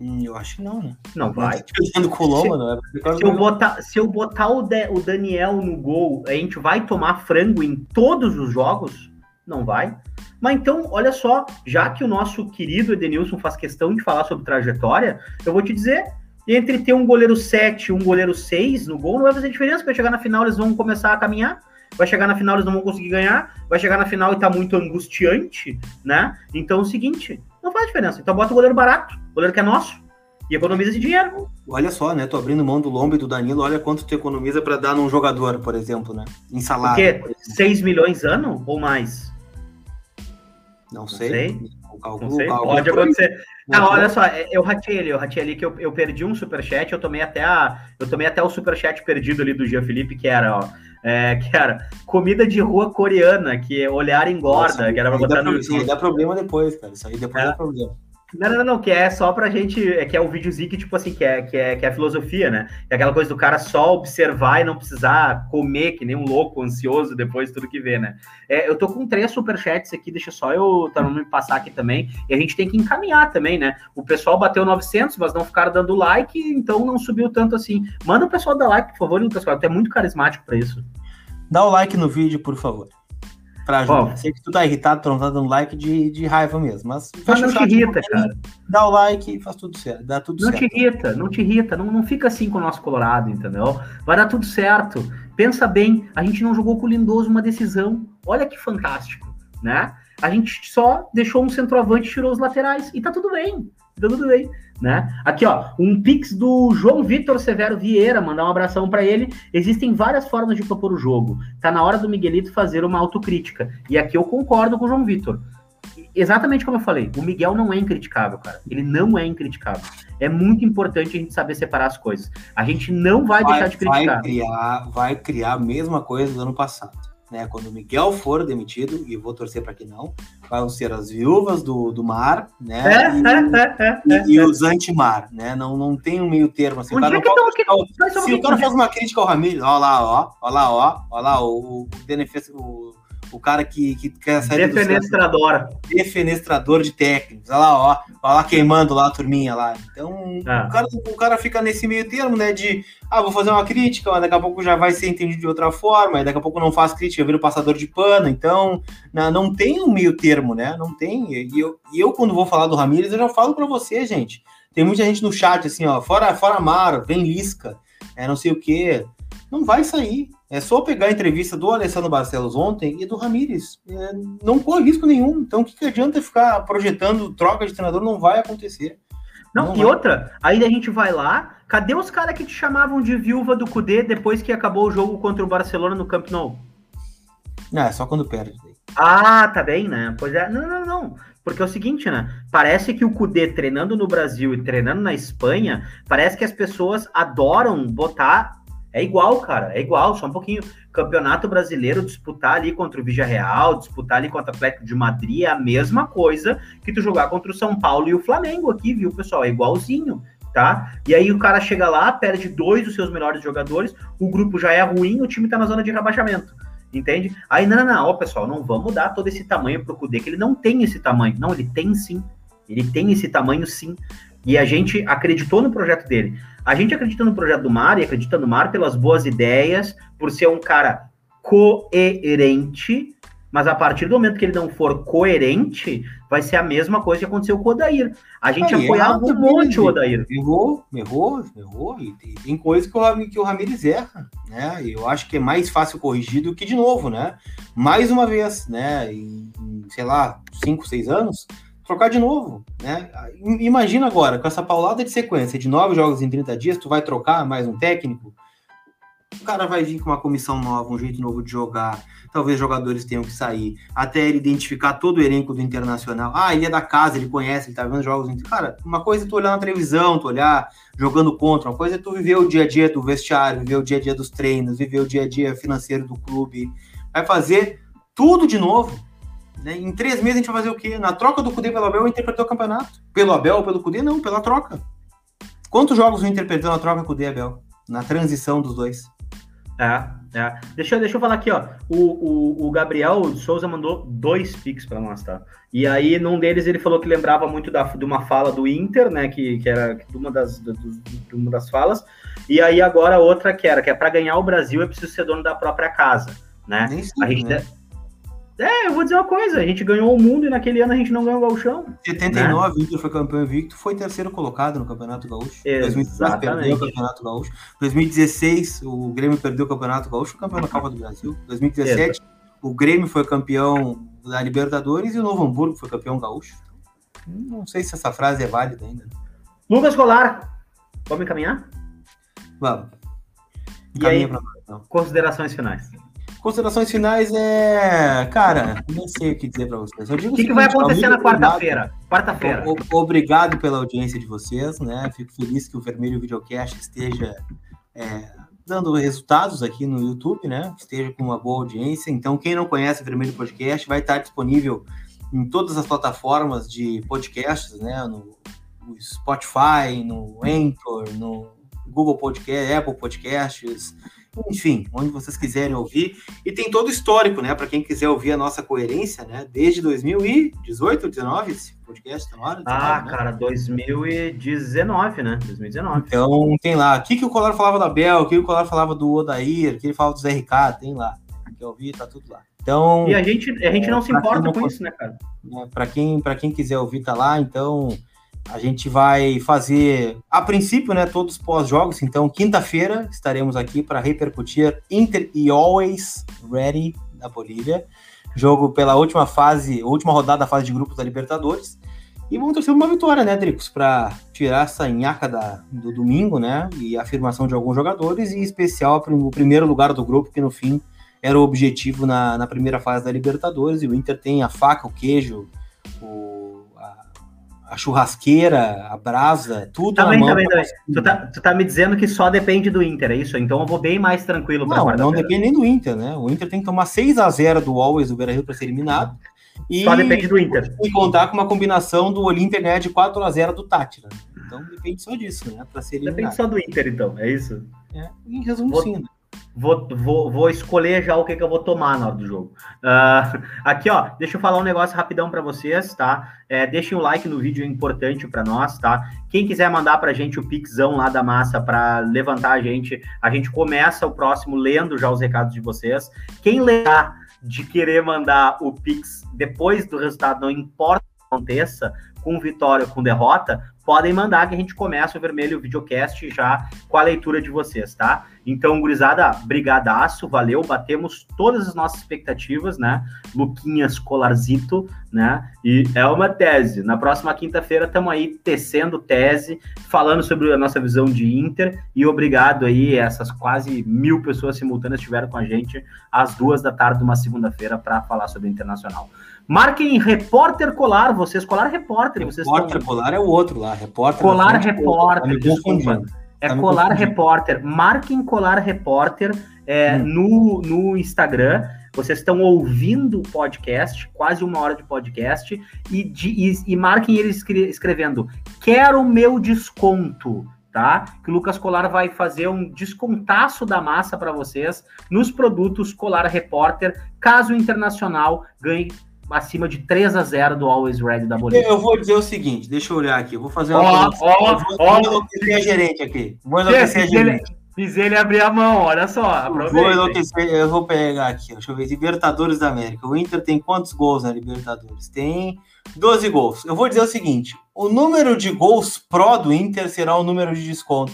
Hum, eu acho que não, né? Não vai. Se, Coloma, não é? se, eu botar, se eu botar o, de, o Daniel no gol, a gente vai tomar frango em todos os jogos? Não vai. Mas então, olha só, já que o nosso querido Edenilson faz questão de falar sobre trajetória, eu vou te dizer, entre ter um goleiro 7 e um goleiro 6 no gol, não vai fazer diferença, vai chegar na final eles vão começar a caminhar, vai chegar na final eles não vão conseguir ganhar, vai chegar na final e tá muito angustiante, né? Então é o seguinte, não faz diferença. Então bota o goleiro barato, o goleiro que é nosso, e economiza esse dinheiro. Olha só, né? Tô abrindo mão do Lombo e do Danilo, olha quanto tu economiza para dar num jogador, por exemplo, né? Em salário. O quê? 6 milhões ano ou mais? Não sei. Não sei. O cálculo, não sei. Cálculo Pode acontecer. Não, olha só, é, eu ratei ali, eu ratei ali que eu, eu perdi um superchat, eu tomei até a. Eu tomei até o superchat perdido ali do Jean Felipe, que era, ó. É, *laughs* que era comida de rua coreana, que é olhar engorda, Nossa, que era pra botar no. Isso aí dá problema depois, cara. Isso aí depois é. dá problema. Não, não, não, que é só pra gente. É que é o videozinho que, tipo assim, que é, que é, que é a filosofia, né? É aquela coisa do cara só observar e não precisar comer que nem um louco, ansioso depois de tudo que vê, né? É, eu tô com três superchats aqui, deixa só eu tá, me passar aqui também. E a gente tem que encaminhar também, né? O pessoal bateu 900, mas não ficaram dando like, então não subiu tanto assim. Manda o pessoal dar like, por favor, Lucas, tu é muito carismático pra isso. Dá o like no vídeo, por favor pra ajudar. Sei que tu tá irritado, tu não tá dando like de, de raiva mesmo. Mas, mas não te irrita, cara. Dá o like e faz tudo certo. Dá tudo não certo. te irrita, não te irrita. Não, não fica assim com o nosso Colorado, entendeu? Vai dar tudo certo. Pensa bem, a gente não jogou com o Lindoso uma decisão. Olha que fantástico, né? A gente só deixou um centroavante e tirou os laterais. E tá tudo bem. Tá tudo bem né? Aqui, ó, um pix do João Vitor Severo Vieira, mandar um abração para ele. Existem várias formas de propor o jogo. Tá na hora do Miguelito fazer uma autocrítica. E aqui eu concordo com o João Vitor. Exatamente como eu falei, o Miguel não é incriticável, cara. Ele não é incriticável. É muito importante a gente saber separar as coisas. A gente não vai, vai deixar de criticar. Vai criar, vai criar a mesma coisa do ano passado né? Quando o Miguel for demitido, e vou torcer para que não, vão ser as viúvas do, do mar, né? E, e, e os anti-mar, né? Não, não tem um meio termo assim. O cara que, se o cara faz uma crítica ao Ramiro, ó lá, ó, ó lá, ó, ó lá, o, o, o o cara que, que quer sair Defenestrador. Defenestrador de técnicos. Olha lá, ó. Olha lá queimando lá a turminha lá. Então, ah. o, cara, o cara fica nesse meio termo, né? De, ah, vou fazer uma crítica, mas daqui a pouco já vai ser entendido de outra forma, e daqui a pouco não faz crítica, vira o passador de pano. Então, não, não tem um meio termo, né? Não tem. E eu, e eu quando vou falar do Ramires, eu já falo para você, gente. Tem muita gente no chat assim, ó, fora, fora Amaro, vem Lisca, é não sei o quê. Não vai sair. É só pegar a entrevista do Alessandro Barcelos ontem e do Ramires. É, não corre risco nenhum. Então, o que, que adianta ficar projetando troca de treinador? Não vai acontecer. Não, não e vai. outra, aí a gente vai lá, cadê os caras que te chamavam de viúva do Cudê depois que acabou o jogo contra o Barcelona no Camp Nou? Não, é só quando perde. Ah, tá bem, né? Pois é. Não, não, não. Porque é o seguinte, né? Parece que o Cudê treinando no Brasil e treinando na Espanha, parece que as pessoas adoram botar é igual, cara, é igual, só um pouquinho. Campeonato brasileiro, disputar ali contra o Vigia Real, disputar ali contra o Atlético de Madrid é a mesma coisa que tu jogar contra o São Paulo e o Flamengo aqui, viu, pessoal? É igualzinho, tá? E aí o cara chega lá, perde dois dos seus melhores jogadores, o grupo já é ruim, o time tá na zona de rebaixamento. Entende? Aí, não, não, não, ó, pessoal, não vamos dar todo esse tamanho pro Cudê, que ele não tem esse tamanho. Não, ele tem sim. Ele tem esse tamanho sim. E a gente acreditou no projeto dele. A gente acredita no projeto do Mar e acredita no Mar pelas boas ideias, por ser um cara coerente, mas a partir do momento que ele não for coerente, vai ser a mesma coisa que aconteceu com o Odair. A gente Aí, apoiava um monte o Odair. Errou, errou, errou. E tem coisa que o, que o Ramires erra, né? Eu acho que é mais fácil corrigir do que de novo, né? Mais uma vez, né? Em, sei lá, cinco, seis anos, trocar de novo, né? Imagina agora, com essa paulada de sequência de nove jogos em 30 dias, tu vai trocar mais um técnico, o cara vai vir com uma comissão nova, um jeito novo de jogar, talvez jogadores tenham que sair, até ele identificar todo o elenco do Internacional. Ah, ele é da casa, ele conhece, ele tá vendo jogos. Cara, uma coisa é tu olhar na televisão, tu olhar jogando contra, uma coisa é tu viver o dia a dia do vestiário, viver o dia a dia dos treinos, viver o dia a dia financeiro do clube. Vai fazer tudo de novo né? Em três meses a gente vai fazer o quê? Na troca do Cudê pelo Abel, interpretou o campeonato. Pelo Abel ou pelo Cudê? Não, pela troca. Quantos jogos o Inter perdeu na troca com o Debel? Na transição dos dois? É, é. Deixa, deixa eu falar aqui, ó. O, o, o Gabriel Souza mandou dois pics para nós, tá? E aí, num deles, ele falou que lembrava muito da, de uma fala do Inter, né? Que, que era de uma, das, de, uma das falas. E aí, agora, outra que era, que é para ganhar o Brasil é preciso ser dono da própria casa, né? Sei, a gente né? É, eu vou dizer uma coisa, a gente ganhou o mundo e naquele ano a gente não ganhou o gauchão. Em 79, o Inter foi campeão invicto, foi terceiro colocado no Campeonato Gaúcho. Exatamente. 2019 perdeu o Campeonato Gaúcho. 2016, o Grêmio perdeu o Campeonato Gaúcho, foi campeão da Copa do Brasil. 2017, o Grêmio foi campeão da Libertadores e o Novo Hamburgo foi campeão gaúcho. Não sei se essa frase é válida ainda. Lucas Colar, vamos encaminhar? Vamos. E aí, Encaminha pra nós, então. considerações finais. Considerações finais é. Cara, não sei o que dizer pra vocês. O que, que vai acontecer na quarta-feira? Quarta-feira. Obrigado pela audiência de vocês, né? Fico feliz que o Vermelho Videocast esteja é, dando resultados aqui no YouTube, né? Esteja com uma boa audiência. Então, quem não conhece o Vermelho Podcast vai estar disponível em todas as plataformas de podcasts, né? No, no Spotify, no Anchor, no Google Podcast, Apple Podcasts, enfim, onde vocês quiserem ouvir. E tem todo o histórico, né? Para quem quiser ouvir a nossa coerência, né? Desde 2018 ou 19, esse podcast tá na hora? Ah, 19, né? cara, 2019, né? 2019. Então tem lá, o que, que o Colar falava da Bel, o que o Colar falava do Odair, o que ele falava do Zé Ricardo, tem lá. Quer ouvir, tá tudo lá. Então, E a gente, a gente não se pra quem importa não com isso, né, cara? né, para quem, pra quem quiser ouvir, tá lá. Então, a gente vai fazer, a princípio, né, todos os pós-jogos. Então, quinta-feira estaremos aqui para repercutir Inter e Always Ready da Bolívia. Jogo pela última fase, última rodada da fase de grupos da Libertadores. E vamos torcer uma vitória, né, Dricos? Para tirar essa nhaca da, do domingo, né? E a afirmação de alguns jogadores, e em especial o primeiro lugar do grupo, que no fim era o objetivo na, na primeira fase da Libertadores. E o Inter tem a faca, o queijo, o, a churrasqueira, a brasa, tudo Também, na mão. também, pra também. Tu tá, tu tá me dizendo que só depende do Inter, é isso? Então eu vou bem mais tranquilo Não, não depende nem do Inter, né? O Inter tem que tomar 6 a 0 do Always do Beira-Rio para ser eliminado. E, Só depende do Inter. e contar com uma combinação do Olímpia ganhar de 4 a 0 do Tátira. Então depende só disso, né? Para ser Depende eliminado. só do Inter, então, é isso? É, em resumo, Vou- sim. né? Vou, vou, vou escolher já o que, que eu vou tomar na hora do jogo. Ah, aqui, ó, deixa eu falar um negócio rapidão para vocês, tá? É, deixem o like no vídeo, é importante para nós, tá? Quem quiser mandar pra gente o pixão lá da massa para levantar a gente, a gente começa o próximo lendo já os recados de vocês. Quem lembrar de querer mandar o pix depois do resultado, não importa o que aconteça, com vitória ou com derrota, podem mandar que a gente começa o Vermelho Videocast já com a leitura de vocês, tá? Então, gurizada, brigadaço, valeu, batemos todas as nossas expectativas, né? Luquinhas Colarzito, né? E é uma tese. Na próxima quinta-feira estamos aí tecendo tese, falando sobre a nossa visão de Inter e obrigado aí, essas quase mil pessoas simultâneas estiveram com a gente às duas da tarde de uma segunda-feira para falar sobre Internacional. Marquem Repórter Colar, vocês, Colar Repórter, vocês Repórter estão... Polar é o outro lá. Repórter. Colar Repórter, tá desculpa. É Tá Colar. Repórter. Marquem Colar Repórter é, Hum. no, no Instagram. Vocês estão ouvindo o podcast, quase uma hora de podcast, e, de- e- e marquem ele escre- escrevendo: Quero meu desconto, tá? Que o Lucas Colar vai fazer um descontaço da massa para vocês nos produtos Colar Repórter, caso o Internacional ganhe acima de 3 a 0 do Always Red da Bolívia. Eu vou dizer o seguinte, deixa eu olhar aqui. Eu vou fazer uma. Ó, ó, vou- ó. vou enlouquecer a gerente aqui. Vou enlouquecer a gerente. fiz ele abrir a mão, olha só. Vou Aproveita. enlouquecer, eu vou pegar aqui. Deixa eu ver. Libertadores da América. O Inter tem quantos gols na Libertadores? Tem 12 gols. Eu vou dizer o seguinte: o número de gols pró do Inter será o número de desconto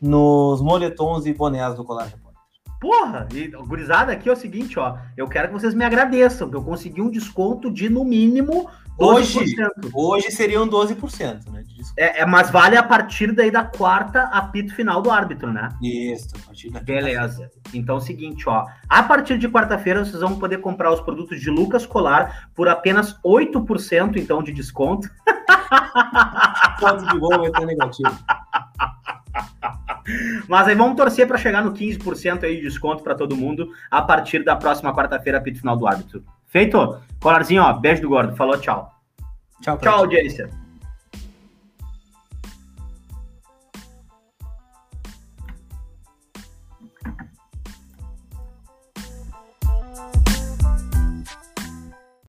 nos moletons e bonés do Repórter. Porra, e gurizada, aqui é o seguinte, ó. Eu quero que vocês me agradeçam, que eu consegui um desconto de no mínimo 12%. Hoje, hoje seriam 12%, né? De desconto. É, é, mas vale a partir daí da quarta apito final do árbitro, né? Isso, a partir daqui. Beleza. Então é o seguinte, ó. A partir de quarta-feira vocês vão poder comprar os produtos de Lucas Colar por apenas 8% então de desconto. *laughs* Quanto de gol vai ter negativo. *laughs* Mas aí vamos torcer para chegar no 15% aí de desconto para todo mundo a partir da próxima quarta-feira, apito final do árbitro. Feito? Colarzinho, ó, beijo do gordo. Falou, tchau. Tchau, Tchau, audiência.